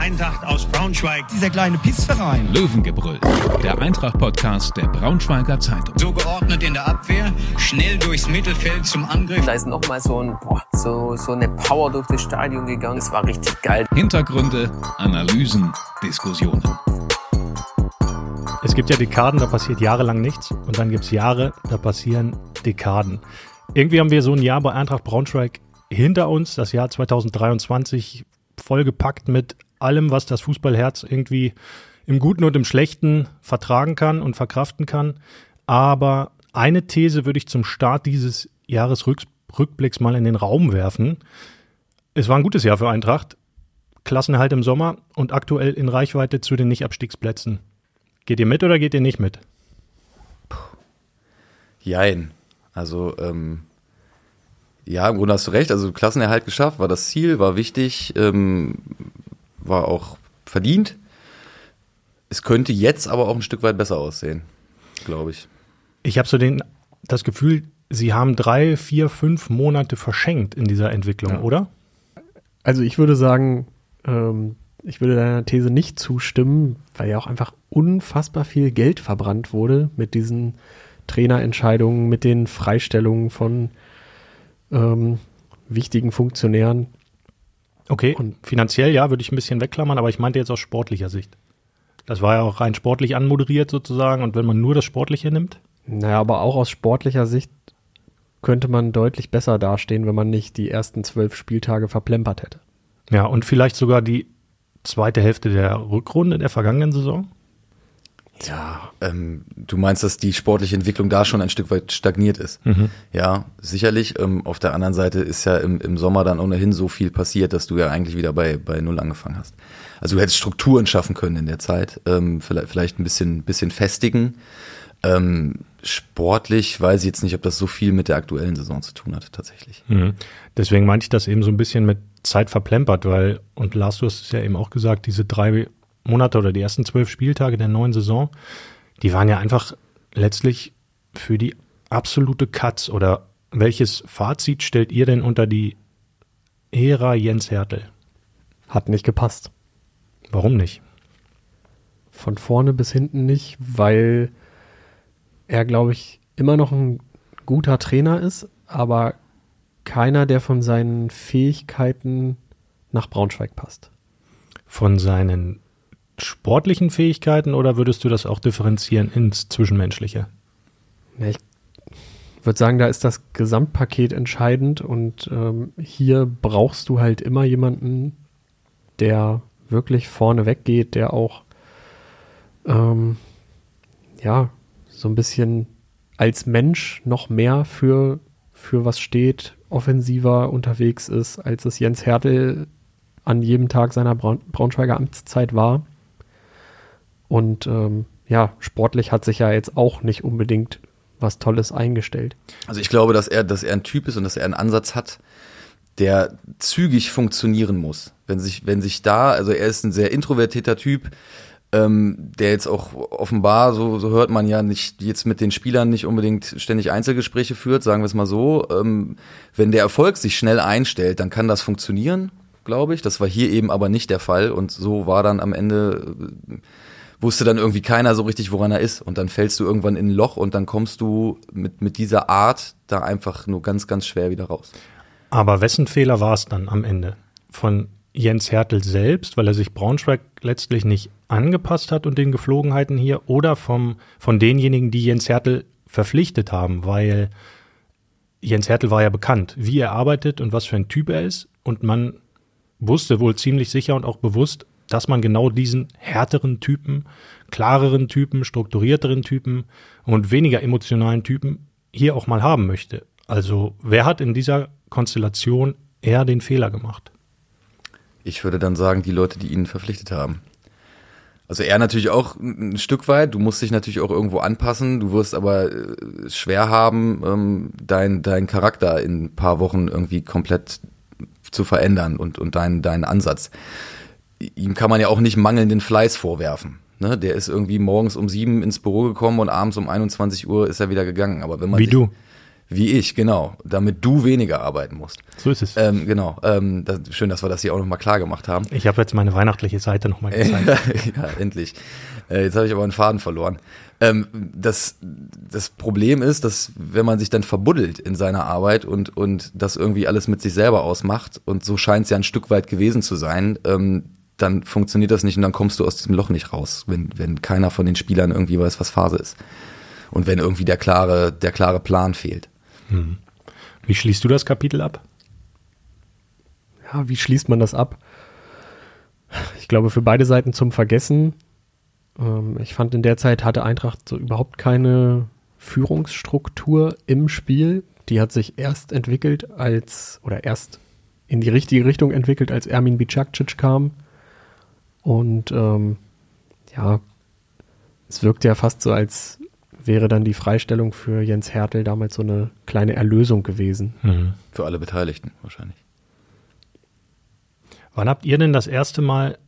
Eintracht aus Braunschweig. Dieser kleine Pissverein. Löwengebrüll, der Eintracht-Podcast der Braunschweiger Zeitung. So geordnet in der Abwehr, schnell durchs Mittelfeld zum Angriff. Da ist nochmal so, ein, boah, so, so eine Power durch das Stadion gegangen. Es war richtig geil. Hintergründe, Analysen, Diskussionen. Es gibt ja Dekaden, da passiert jahrelang nichts. Und dann gibt es Jahre, da passieren Dekaden. Irgendwie haben wir so ein Jahr bei Eintracht Braunschweig hinter uns, das Jahr 2023 vollgepackt mit allem, was das Fußballherz irgendwie im Guten und im Schlechten vertragen kann und verkraften kann. Aber eine These würde ich zum Start dieses Jahresrückblicks mal in den Raum werfen. Es war ein gutes Jahr für Eintracht. Klassenerhalt im Sommer und aktuell in Reichweite zu den Nicht-Abstiegsplätzen. Geht ihr mit oder geht ihr nicht mit? Jein. Also, ähm, ja, im Grunde hast du recht. Also Klassenerhalt geschafft, war das Ziel, war wichtig, ähm, war auch verdient. Es könnte jetzt aber auch ein Stück weit besser aussehen, glaube ich. Ich habe so den, das Gefühl, sie haben drei, vier, fünf Monate verschenkt in dieser Entwicklung, ja. oder? Also ich würde sagen, ähm, ich würde deiner These nicht zustimmen, weil ja auch einfach unfassbar viel Geld verbrannt wurde mit diesen Trainerentscheidungen, mit den Freistellungen von ähm, wichtigen Funktionären. Okay, und finanziell ja, würde ich ein bisschen wegklammern, aber ich meinte jetzt aus sportlicher Sicht. Das war ja auch rein sportlich anmoderiert sozusagen und wenn man nur das Sportliche nimmt? Naja, aber auch aus sportlicher Sicht könnte man deutlich besser dastehen, wenn man nicht die ersten zwölf Spieltage verplempert hätte. Ja, und vielleicht sogar die zweite Hälfte der Rückrunde der vergangenen Saison? Ja, ähm, du meinst, dass die sportliche Entwicklung da schon ein Stück weit stagniert ist. Mhm. Ja, sicherlich. Ähm, auf der anderen Seite ist ja im, im Sommer dann ohnehin so viel passiert, dass du ja eigentlich wieder bei, bei Null angefangen hast. Also du hättest Strukturen schaffen können in der Zeit, ähm, vielleicht, vielleicht ein bisschen, bisschen festigen. Ähm, sportlich weiß ich jetzt nicht, ob das so viel mit der aktuellen Saison zu tun hat, tatsächlich. Mhm. Deswegen meinte ich das eben so ein bisschen mit Zeit verplempert, weil, und Lars, du hast es ja eben auch gesagt, diese drei Monate oder die ersten zwölf Spieltage der neuen Saison, die waren ja einfach letztlich für die absolute Katz. Oder welches Fazit stellt ihr denn unter die Ära Jens Hertel? Hat nicht gepasst. Warum nicht? Von vorne bis hinten nicht, weil er, glaube ich, immer noch ein guter Trainer ist, aber keiner, der von seinen Fähigkeiten nach Braunschweig passt. Von seinen sportlichen Fähigkeiten oder würdest du das auch differenzieren ins Zwischenmenschliche? Ich würde sagen, da ist das Gesamtpaket entscheidend und ähm, hier brauchst du halt immer jemanden, der wirklich vorne weggeht, der auch ähm, ja so ein bisschen als Mensch noch mehr für, für was steht, offensiver unterwegs ist, als es Jens Hertel an jedem Tag seiner Braun Braunschweiger Amtszeit war. Und ähm, ja, sportlich hat sich ja jetzt auch nicht unbedingt was Tolles eingestellt. Also ich glaube, dass er, dass er ein Typ ist und dass er einen Ansatz hat, der zügig funktionieren muss. Wenn sich, wenn sich da, also er ist ein sehr introvertierter Typ, ähm, der jetzt auch offenbar, so, so hört man ja nicht, jetzt mit den Spielern nicht unbedingt ständig Einzelgespräche führt, sagen wir es mal so. Ähm, wenn der Erfolg sich schnell einstellt, dann kann das funktionieren, glaube ich. Das war hier eben aber nicht der Fall und so war dann am Ende äh, wusste dann irgendwie keiner so richtig, woran er ist. Und dann fällst du irgendwann in ein Loch und dann kommst du mit, mit dieser Art da einfach nur ganz, ganz schwer wieder raus. Aber wessen Fehler war es dann am Ende? Von Jens Hertel selbst, weil er sich Braunschweig letztlich nicht angepasst hat und den Geflogenheiten hier, oder vom, von denjenigen, die Jens Hertel verpflichtet haben, weil Jens Hertel war ja bekannt, wie er arbeitet und was für ein Typ er ist. Und man wusste wohl ziemlich sicher und auch bewusst, dass man genau diesen härteren Typen, klareren Typen, strukturierteren Typen und weniger emotionalen Typen hier auch mal haben möchte. Also wer hat in dieser Konstellation eher den Fehler gemacht? Ich würde dann sagen, die Leute, die ihn verpflichtet haben. Also er natürlich auch ein Stück weit. Du musst dich natürlich auch irgendwo anpassen. Du wirst aber äh, schwer haben, ähm, dein, dein Charakter in ein paar Wochen irgendwie komplett zu verändern und, und deinen deinen Ansatz ihm kann man ja auch nicht mangelnden Fleiß vorwerfen. Ne? Der ist irgendwie morgens um sieben ins Büro gekommen und abends um 21 Uhr ist er wieder gegangen. Aber wenn man wie sich, du Wie ich, genau. Damit du weniger arbeiten musst. So ist es. Ähm, genau. Ähm, das, schön, dass wir das hier auch nochmal klar gemacht haben. ich habe jetzt meine weihnachtliche Seite nochmal gezeigt. ja, endlich. Äh, jetzt habe ich aber einen Faden verloren. Ähm, das, das Problem ist, dass wenn man sich dann verbuddelt in seiner Arbeit und, und das irgendwie alles mit sich selber ausmacht, und so scheint es ja ein Stück weit gewesen zu sein, ähm, dann funktioniert das nicht und dann kommst du aus diesem Loch nicht raus, wenn, wenn keiner von den Spielern irgendwie weiß, was Phase ist. Und wenn irgendwie der klare, der klare Plan fehlt. Wie schließt du das Kapitel ab? Ja, wie schließt man das ab? Ich glaube, für beide Seiten zum Vergessen. Ähm, ich fand, in der Zeit hatte Eintracht so überhaupt keine Führungsstruktur im Spiel. Die hat sich erst entwickelt als, oder erst in die richtige Richtung entwickelt, als Ermin Bicakcic kam. Und ähm, ja, es wirkt ja fast so, als wäre dann die Freistellung für Jens Hertel damals so eine kleine Erlösung gewesen. Für alle Beteiligten wahrscheinlich. Wann habt ihr denn das erste Mal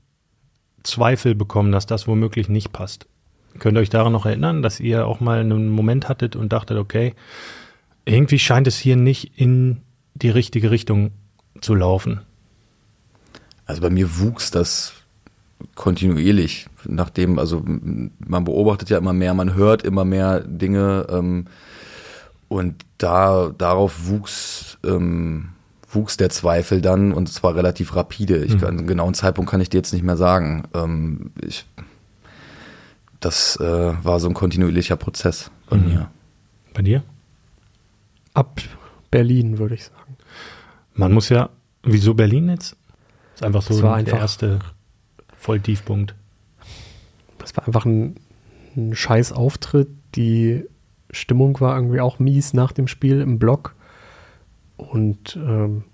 Zweifel bekommen, dass das womöglich nicht passt? Könnt ihr euch daran noch erinnern, dass ihr auch mal einen Moment hattet und dachtet, okay, irgendwie scheint es hier nicht in die richtige Richtung zu laufen? Also bei mir wuchs das kontinuierlich, nachdem, also man beobachtet ja immer mehr, man hört immer mehr Dinge ähm, und da darauf wuchs ähm, wuchs der Zweifel dann und zwar relativ rapide. Ich kann, einen genauen Zeitpunkt kann ich dir jetzt nicht mehr sagen. Ähm, ich, das äh, war so ein kontinuierlicher Prozess bei mir. Bei dir? Ab Berlin, würde ich sagen. Man muss ja, wieso Berlin jetzt? Ist einfach so Es war der einfach- erste Volltiefpunkt. Das war einfach ein, ein scheiß Auftritt. Die Stimmung war irgendwie auch mies nach dem Spiel im Block. Und ähm,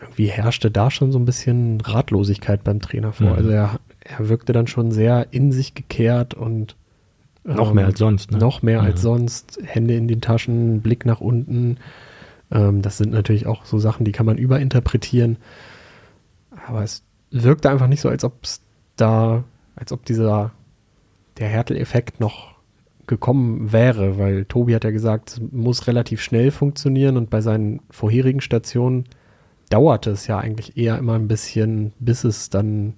irgendwie herrschte da schon so ein bisschen Ratlosigkeit beim Trainer vor. Mhm. Also er, er wirkte dann schon sehr in sich gekehrt und Noch ähm, mehr als sonst, ne? Noch mehr als Mhm. sonst. Hände in den Taschen, Blick nach unten. Ähm, das sind natürlich auch so Sachen, die kann man überinterpretieren. Aber es wirkte einfach nicht so, als ob es da, als ob dieser, der Härtel-Effekt noch gekommen wäre, weil Tobi hat ja gesagt, es muss relativ schnell funktionieren und bei seinen vorherigen Stationen dauerte es ja eigentlich eher immer ein bisschen, bis es dann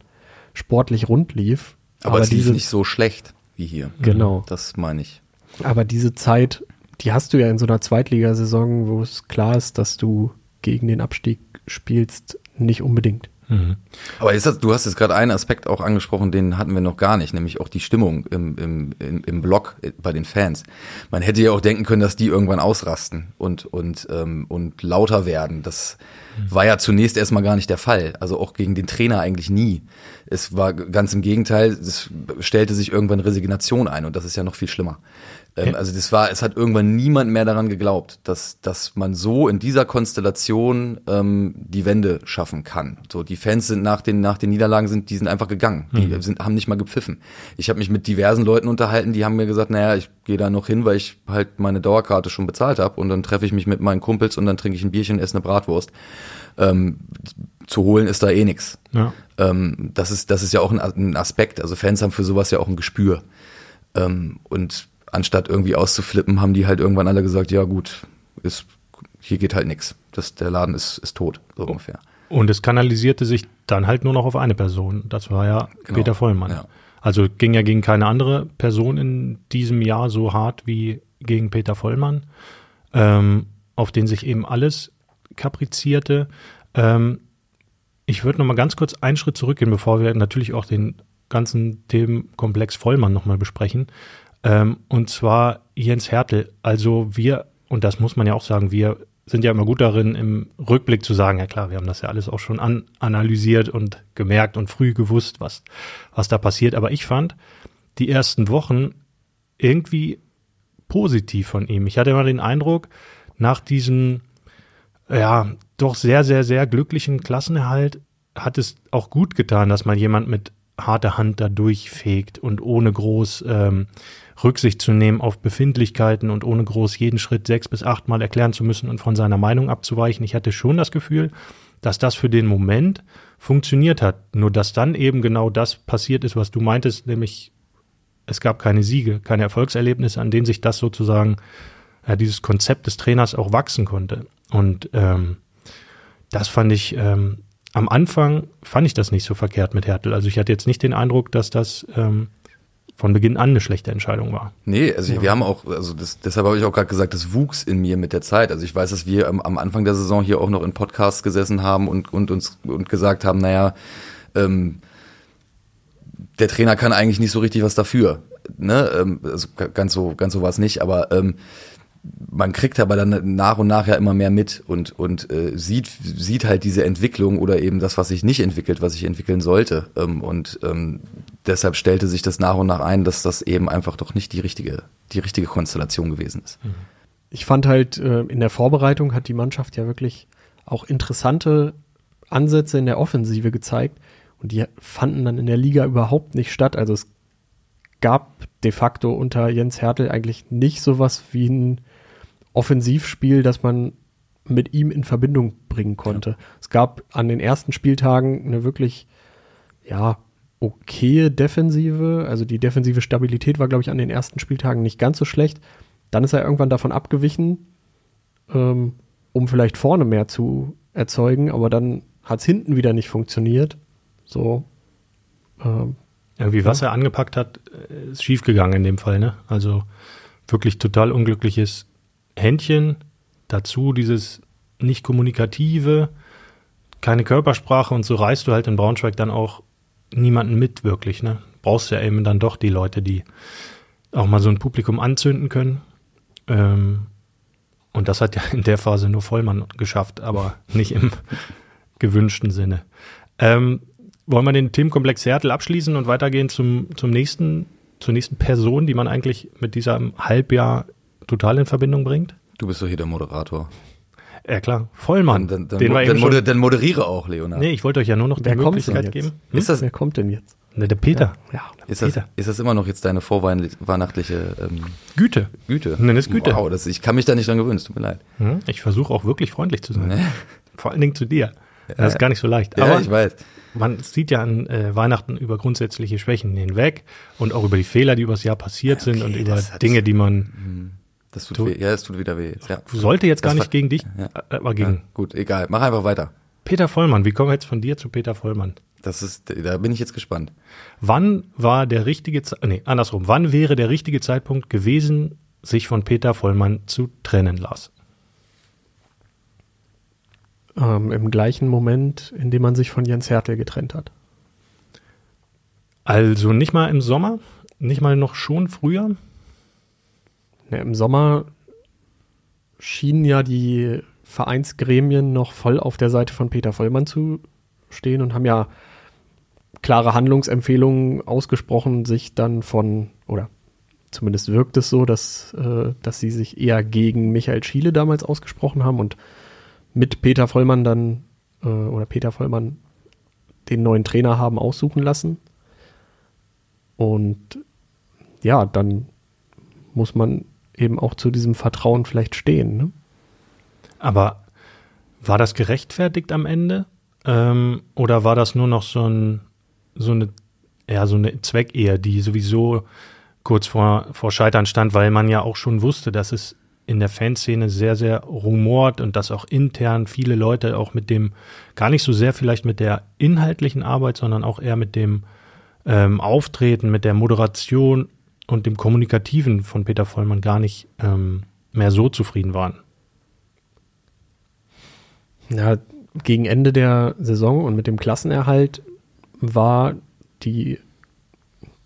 sportlich rund lief. Aber, es lief diese, nicht so schlecht wie hier. Genau. Das meine ich. Aber diese Zeit, die hast du ja in so einer Zweitligasaison, wo es klar ist, dass du gegen den Abstieg spielst, nicht unbedingt. Mhm. Aber das, du hast jetzt gerade einen Aspekt auch angesprochen, den hatten wir noch gar nicht, nämlich auch die Stimmung im, im, im, im Block äh, bei den Fans. Man hätte ja auch denken können, dass die irgendwann ausrasten und, und, ähm, und lauter werden. Das war ja zunächst erstmal gar nicht der Fall. Also auch gegen den Trainer eigentlich nie. Es war ganz im Gegenteil, es stellte sich irgendwann Resignation ein und das ist ja noch viel schlimmer. Ähm, also das war, es hat irgendwann niemand mehr daran geglaubt, dass, dass man so in dieser Konstellation ähm, die Wende schaffen kann. So, die Fans sind nach den, nach den Niederlagen sind, die sind einfach gegangen. Die sind, haben nicht mal gepfiffen. Ich habe mich mit diversen Leuten unterhalten, die haben mir gesagt, naja, ich gehe da noch hin, weil ich halt meine Dauerkarte schon bezahlt habe und dann treffe ich mich mit meinen Kumpels und dann trinke ich ein Bierchen und esse eine Bratwurst. Ähm, zu holen ist da eh nix. Ja. Ähm, das ist, das ist ja auch ein, ein Aspekt. Also Fans haben für sowas ja auch ein Gespür. Ähm, und anstatt irgendwie auszuflippen, haben die halt irgendwann alle gesagt, ja gut, ist, hier geht halt nix. Das, der Laden ist, ist tot, so ungefähr. Und es kanalisierte sich dann halt nur noch auf eine Person. Das war ja Genau. Peter Vollmann. Ja. Also ging ja gegen keine andere Person in diesem Jahr so hart wie gegen Peter Vollmann, ähm, auf den sich eben alles kaprizierte. Ähm, ich würde noch mal ganz kurz einen Schritt zurückgehen, bevor wir natürlich auch den ganzen Themenkomplex Vollmann noch mal besprechen. Ähm, und zwar Jens Hertel. Also wir, und das muss man ja auch sagen, wir sind ja immer gut darin, im Rückblick zu sagen, ja klar, wir haben das ja alles auch schon an, analysiert und gemerkt und früh gewusst, was, was da passiert. Aber ich fand die ersten Wochen irgendwie positiv von ihm. Ich hatte immer den Eindruck, nach diesem, ja, doch sehr, sehr, sehr glücklichen Klassenerhalt hat es auch gut getan, dass mal jemand mit harter Hand da durchfegt und ohne groß ähm, Rücksicht zu nehmen auf Befindlichkeiten und ohne groß jeden Schritt sechs bis achtmal erklären zu müssen und von seiner Meinung abzuweichen. Ich hatte schon das Gefühl, dass das für den Moment funktioniert hat. Nur dass dann eben genau das passiert ist, was du meintest, nämlich es gab keine Siege, keine Erfolgserlebnisse, an denen sich das sozusagen ja, dieses Konzept des Trainers auch wachsen konnte. Und ähm, das fand ich, ähm, am Anfang fand ich das nicht so verkehrt mit Hertel. Also ich hatte jetzt nicht den Eindruck, dass das ähm, von Beginn an eine schlechte Entscheidung war. Nee, also ja. wir haben auch, also das, deshalb habe ich auch gerade gesagt, das wuchs in mir mit der Zeit. Also ich weiß, dass wir am, am Anfang der Saison hier auch noch in Podcasts gesessen haben und, und uns und gesagt haben, naja, ähm, der Trainer kann eigentlich nicht so richtig was dafür. Ne? Ähm, also ganz so, ganz so war es nicht, aber ähm, man kriegt aber dann nach und nach ja immer mehr mit und, und äh, sieht, sieht halt diese Entwicklung oder eben das, was sich nicht entwickelt, was sich entwickeln sollte. Ähm, und ähm, deshalb stellte sich das nach und nach ein, dass das eben einfach doch nicht die richtige, die richtige Konstellation gewesen ist. Mhm. Ich fand halt, äh, in der Vorbereitung hat die Mannschaft ja wirklich auch interessante Ansätze in der Offensive gezeigt und die fanden dann in der Liga überhaupt nicht statt. Also es gab de facto unter Jens Hertel eigentlich nicht sowas wie ein Offensivspiel, das man mit ihm in Verbindung bringen konnte. Ja. Es gab an den ersten Spieltagen eine wirklich, ja, okaye Defensive. Also die defensive Stabilität war, glaube ich, an den ersten Spieltagen nicht ganz so schlecht. Dann ist er irgendwann davon abgewichen, ähm, um vielleicht vorne mehr zu erzeugen, aber dann hat es hinten wieder nicht funktioniert. So. Ähm, Irgendwie, was er angepackt hat, äh, ist schiefgegangen in dem Fall, ne? Also wirklich total unglückliches Händchen, dazu dieses nicht kommunikative, keine Körpersprache und so reißt du halt in Braunschweig dann auch niemanden mit wirklich, ne? Brauchst ja eben dann doch die Leute, die auch mal so ein Publikum anzünden können. Ähm, und das hat ja in der Phase nur Vollmann geschafft, aber nicht im gewünschten Sinne. Ähm, wollen wir den Themenkomplex Seattle abschließen und weitergehen zum, zum nächsten, zur nächsten Person, die man eigentlich mit diesem Halbjahr total in Verbindung bringt? Du bist doch hier der Moderator. Ja klar, Vollmann. Dann, dann, dann, dann, moder, dann moderiere auch, Leonard. Nee, ich wollte euch ja nur noch Wer die Möglichkeit geben. Hm? Ist das, Wer kommt denn jetzt? Ne, der Peter. Ja, ja ist, Peter. Das, ist das immer noch jetzt deine vorweihnachtliche ähm, Güte? Güte. Nenn es Güte. Wow, das, ich kann mich da nicht dran gewöhnen, es tut mir leid. Hm? Ich versuche auch wirklich freundlich zu sein. Nee. Vor allen Dingen zu dir. Das ist gar nicht so leicht. Ja, Aber ich weiß. Man sieht ja an äh, Weihnachten über grundsätzliche Schwächen hinweg und auch über die Fehler, die übers Jahr passiert ja, okay, sind und über Dinge, die man hm. Das tut, tut weh. Ja, es tut wieder weh. Ja. Sollte jetzt gar nicht gegen dich, ja. Äh, aber gegen. Ja, gut, egal. Mach einfach weiter. Peter Vollmann, wie kommen wir jetzt von dir zu Peter Vollmann? Das ist, da bin ich jetzt gespannt. Wann war der richtige, nee, andersrum. Wann wäre der richtige Zeitpunkt gewesen, sich von Peter Vollmann zu trennen, Lars? Ähm, Im gleichen Moment, in dem man sich von Jens Hertel getrennt hat. Also nicht mal im Sommer, nicht mal noch schon früher? Ja, Im Sommer schienen ja die Vereinsgremien noch voll auf der Seite von Peter Vollmann zu stehen und haben ja klare Handlungsempfehlungen ausgesprochen, sich dann von, oder zumindest wirkt es so, dass, äh, dass sie sich eher gegen Michael Schiele damals ausgesprochen haben und mit Peter Vollmann dann, äh, oder Peter Vollmann den neuen Trainer haben aussuchen lassen. Und ja, dann muss man eben auch zu diesem Vertrauen vielleicht stehen. Ne? Aber war das gerechtfertigt am Ende? Ähm, oder war das nur noch so, ein, so eine, ja, so eine Zweckehe, die sowieso kurz vor, vor Scheitern stand, weil man ja auch schon wusste, dass es in der Fanszene sehr, sehr rumort und dass auch intern viele Leute auch mit dem, gar nicht so sehr vielleicht mit der inhaltlichen Arbeit, sondern auch eher mit dem ähm, Auftreten, mit der Moderation und dem Kommunikativen von Peter Vollmann gar nicht ähm, mehr so zufrieden waren. Ja, gegen Ende der Saison und mit dem Klassenerhalt war die,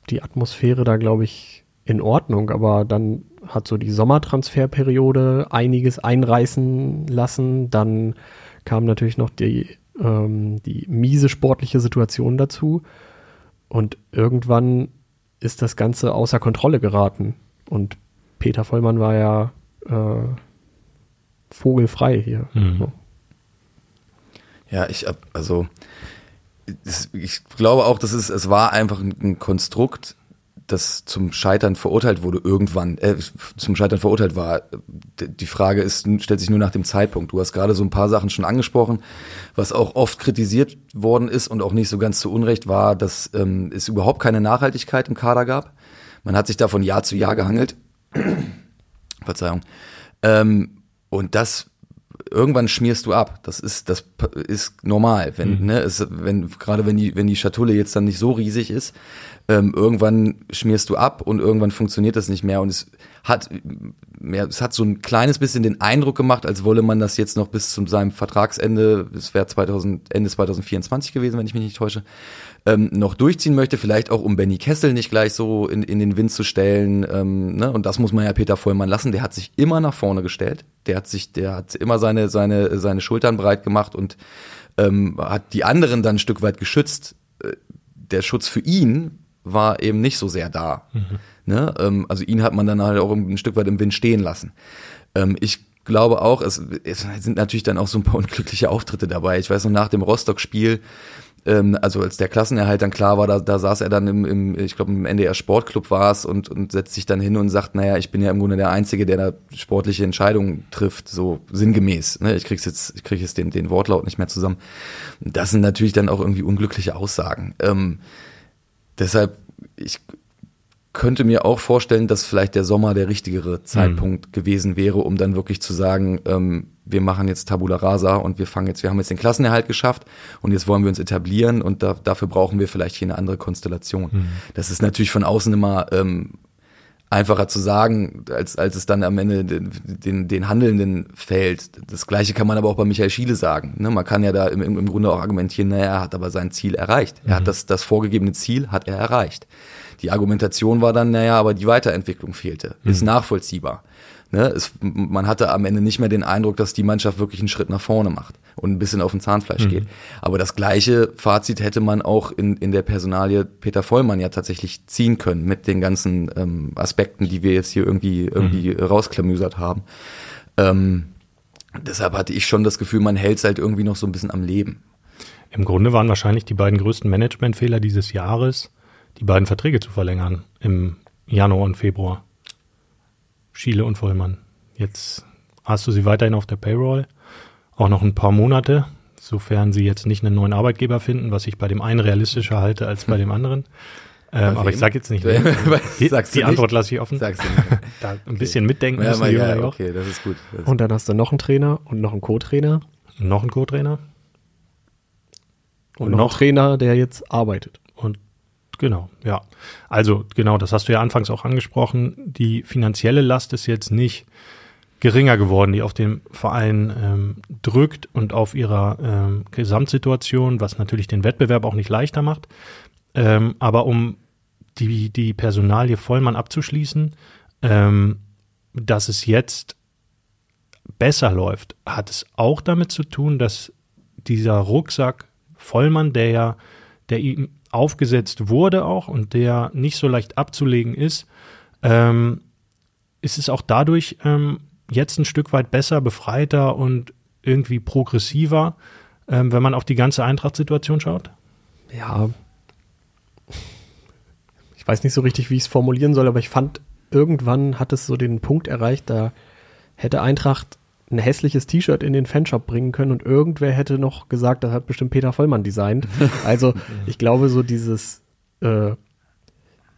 die Atmosphäre da, glaube ich, in Ordnung, aber dann hat so die Sommertransferperiode einiges einreißen lassen. Dann kam natürlich noch die, ähm, die miese sportliche Situation dazu. Und irgendwann ist das Ganze außer Kontrolle geraten. Und Peter Vollmann war ja äh, vogelfrei hier. Mhm. So. Ja, ich also ich glaube auch, dass es es war einfach ein Konstrukt, das zum Scheitern verurteilt wurde irgendwann, äh, zum Scheitern verurteilt war. Die Frage ist, stellt sich nur nach dem Zeitpunkt. Du hast gerade so ein paar Sachen schon angesprochen, was auch oft kritisiert worden ist und auch nicht so ganz zu Unrecht war, dass ähm, es überhaupt keine Nachhaltigkeit im Kader gab. Man hat sich da von Jahr zu Jahr gehangelt. Verzeihung. Ähm, und das irgendwann schmierst du ab. Das ist das ist normal, wenn Mhm. ne, es, wenn gerade wenn die wenn die Schatulle jetzt dann nicht so riesig ist, ähm, irgendwann schmierst du ab und irgendwann funktioniert das nicht mehr und es hat mehr, es hat so ein kleines bisschen den Eindruck gemacht, als wolle man das jetzt noch bis zu seinem Vertragsende, es wäre 2000 Ende 2024 gewesen, wenn ich mich nicht täusche, ähm, noch durchziehen möchte, vielleicht auch um Benny Kessel nicht gleich so in, in den Wind zu stellen. Ähm, ne? Und das muss man ja Peter Vollmann lassen. Der hat sich immer nach vorne gestellt. Der hat sich, der hat immer seine, seine, seine Schultern breit gemacht und ähm, hat die anderen dann ein Stück weit geschützt. Äh, Der Schutz für ihn war eben nicht so sehr da. Ne? Ähm, also ihn hat man dann halt auch ein Stück weit im Wind stehen lassen. Ähm, ich glaube auch, es, es sind natürlich dann auch so ein paar unglückliche Auftritte dabei. Ich weiß noch nach dem Rostock-Spiel, ähm, also als der Klassenerhalt dann klar war, da, da saß er dann im, im ich glaube im NDR Sportclub war es und, und setzt sich dann hin und sagt, naja, ich bin ja im Grunde der Einzige, der da sportliche Entscheidungen trifft, so sinngemäß. Ne? Ich krieg's jetzt, ich krieg jetzt den, den Wortlaut nicht mehr zusammen. Das sind natürlich dann auch irgendwie unglückliche Aussagen. Ähm, deshalb, ich könnte mir auch vorstellen, dass vielleicht der Sommer der richtigere Zeitpunkt gewesen wäre, um dann wirklich zu sagen, ähm, wir machen jetzt Tabula Rasa und wir fangen jetzt, wir haben jetzt den Klassenerhalt geschafft und jetzt wollen wir uns etablieren und da, dafür brauchen wir vielleicht hier eine andere Konstellation. Das ist natürlich von außen immer ähm, einfacher zu sagen, als, als es dann am Ende den, den, den Handelnden fällt. Das Gleiche kann man aber auch bei Michael Schiele sagen. Ne? Man kann ja da im, im Grunde auch argumentieren, naja, er hat aber sein Ziel erreicht. Er hat das, das vorgegebene Ziel, hat er erreicht. Die Argumentation war dann, naja, aber die Weiterentwicklung fehlte. Ist nachvollziehbar. Ne? Es, man hatte am Ende nicht mehr den Eindruck, dass die Mannschaft wirklich einen Schritt nach vorne macht und ein bisschen auf den Zahnfleisch geht. Aber das gleiche Fazit hätte man auch in, in der Personalie Peter Vollmann ja tatsächlich ziehen können mit den ganzen ähm, Aspekten, die wir jetzt hier irgendwie, irgendwie rausklamüsert haben. Ähm, deshalb hatte ich schon das Gefühl, man hält es halt irgendwie noch so ein bisschen am Leben. Im Grunde waren wahrscheinlich die beiden größten Managementfehler dieses Jahres, die beiden Verträge zu verlängern im Januar und Februar. Schiele und Vollmann. Jetzt hast du sie weiterhin auf der Payroll, auch noch ein paar Monate, sofern sie jetzt nicht einen neuen Arbeitgeber finden, was ich bei dem einen realistischer halte als bei dem anderen. Ähm, aber ich sage jetzt nicht, wer. die, die nicht? Antwort lasse ich offen. Sagst du nicht. Da ein bisschen mitdenken Ja, müssen die ja, auch. okay, das ist gut. Das Und dann hast du noch einen Trainer und noch einen Co-Trainer Noch ein Co-Trainer und, Und noch, noch- einen Trainer, der jetzt arbeitet. Genau, ja. Also genau, das hast du ja anfangs auch angesprochen. Die finanzielle Last ist jetzt nicht geringer geworden, die auf den Verein ähm, drückt und auf ihrer ähm, Gesamtsituation, was natürlich den Wettbewerb auch nicht leichter macht. Ähm, aber um die, die Personalie Vollmann abzuschließen, ähm, dass es jetzt besser läuft, hat es auch damit zu tun, dass dieser Rucksack Vollmann, der ja, der ihm aufgesetzt wurde auch und der nicht so leicht abzulegen ist, ähm, ist es auch dadurch ähm, jetzt ein Stück weit besser, befreiter und irgendwie progressiver, ähm, wenn man auf die ganze Eintracht-Situation schaut? Ja. Ich weiß nicht so richtig, wie ich es formulieren soll, aber ich fand, irgendwann hat es so den Punkt erreicht, da hätte Eintracht ein hässliches T-Shirt in den Fanshop bringen können und irgendwer hätte noch gesagt, das hat bestimmt Peter Vollmann designt. Also ich glaube, so dieses, äh,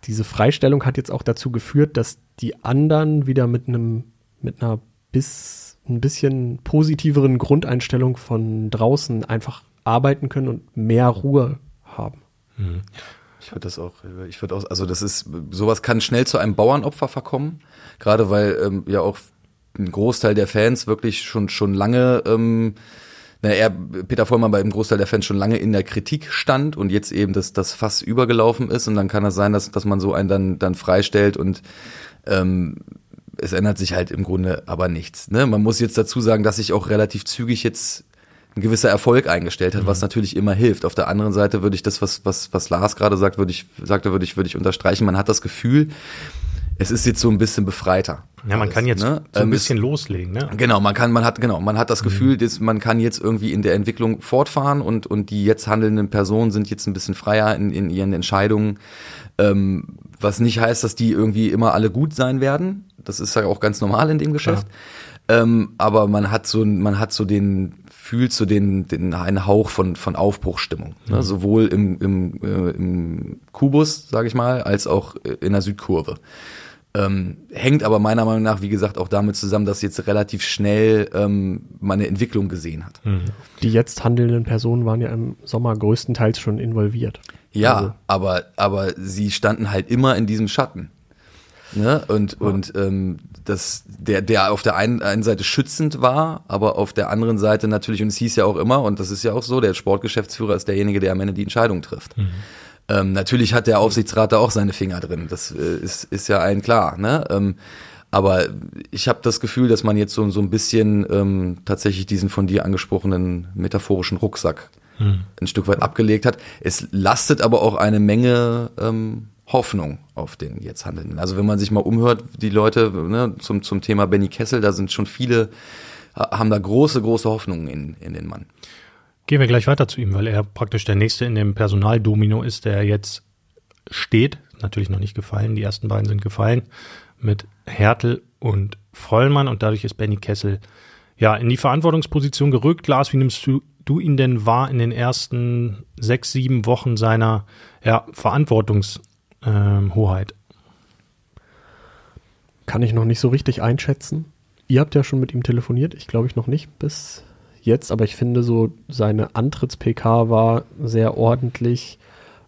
diese Freistellung hat jetzt auch dazu geführt, dass die anderen wieder mit einem, mit einer bis ein bisschen positiveren Grundeinstellung von draußen einfach arbeiten können und mehr Ruhe haben. Ich würde das auch, ich würde auch, also das ist, sowas kann schnell zu einem Bauernopfer verkommen, gerade weil ähm, ja auch ein Großteil der Fans wirklich schon schon lange, ähm, na, er, Peter Vollmann bei einem Großteil der Fans schon lange in der Kritik stand und jetzt eben das, das Fass übergelaufen ist und dann kann es sein, dass, dass man so einen dann, dann freistellt und ähm, es ändert sich halt im Grunde aber nichts. Ne? Man muss jetzt dazu sagen, dass sich auch relativ zügig jetzt ein gewisser Erfolg eingestellt hat, was natürlich immer hilft. Auf der anderen Seite würde ich das, was, was, was Lars gerade sagt, würde ich, sagte, würde ich, würde ich unterstreichen. Man hat das Gefühl, es ist jetzt so ein bisschen befreiter. Ja, man alles, kann jetzt ne? so ein Ähm, bisschen loslegen, ne? Genau, man kann, man hat, genau, man hat das Gefühl, dass man kann jetzt irgendwie in der Entwicklung fortfahren und, und die jetzt handelnden Personen sind jetzt ein bisschen freier in, in ihren Entscheidungen. Ähm, was nicht heißt, dass die irgendwie immer alle gut sein werden. Das ist ja auch ganz normal in dem Geschäft. Ähm, aber man hat so, man hat so den, fühlt so den, den einen Hauch von, von Aufbruchstimmung. Ne? Sowohl im, im, äh, im Kubus, sage ich mal, als auch in der Südkurve. Ähm, hängt aber meiner Meinung nach, wie gesagt, auch damit zusammen, dass jetzt relativ schnell ähm, man eine Entwicklung gesehen hat. Die jetzt handelnden Personen waren ja im Sommer größtenteils schon involviert. Ja, Also- aber, aber sie standen halt immer in diesem Schatten. Ne? Und, und ähm, das, der, der auf der einen, einen Seite schützend war, aber auf der anderen Seite natürlich, und es hieß ja auch immer, und das ist ja auch so, der Sportgeschäftsführer ist derjenige, der am Ende die Entscheidung trifft. Ähm, natürlich hat der Aufsichtsrat da auch seine Finger drin, das äh, ist, ist ja allen klar. Ne? Ähm, aber ich habe das Gefühl, dass man jetzt so, so ein bisschen ähm, tatsächlich diesen von dir angesprochenen metaphorischen Rucksack ein Stück weit abgelegt hat. Es lastet aber auch eine Menge ähm, Hoffnung auf den jetzt Handelnden. Also wenn man sich mal umhört, die Leute ne, zum, zum Thema Benny Kessel, da sind schon viele, ha- haben da große, große Hoffnungen in, in den Mann. Gehen wir gleich weiter zu ihm, weil er praktisch der Nächste in dem Personaldomino ist, der jetzt steht. Natürlich noch nicht gefallen. Die ersten beiden sind gefallen mit Hertel und Vollmann und dadurch ist Benny Kessel ja in die Verantwortungsposition gerückt. Lars, wie nimmst du, du ihn denn wahr in den ersten sechs, sieben Wochen seiner ja, Verantwortungshoheit? Ähm? Kann ich noch nicht so richtig einschätzen. Ihr habt ja schon mit ihm telefoniert, ich glaube ich noch nicht bis jetzt, aber ich finde so, seine Antritts-PK war sehr ordentlich.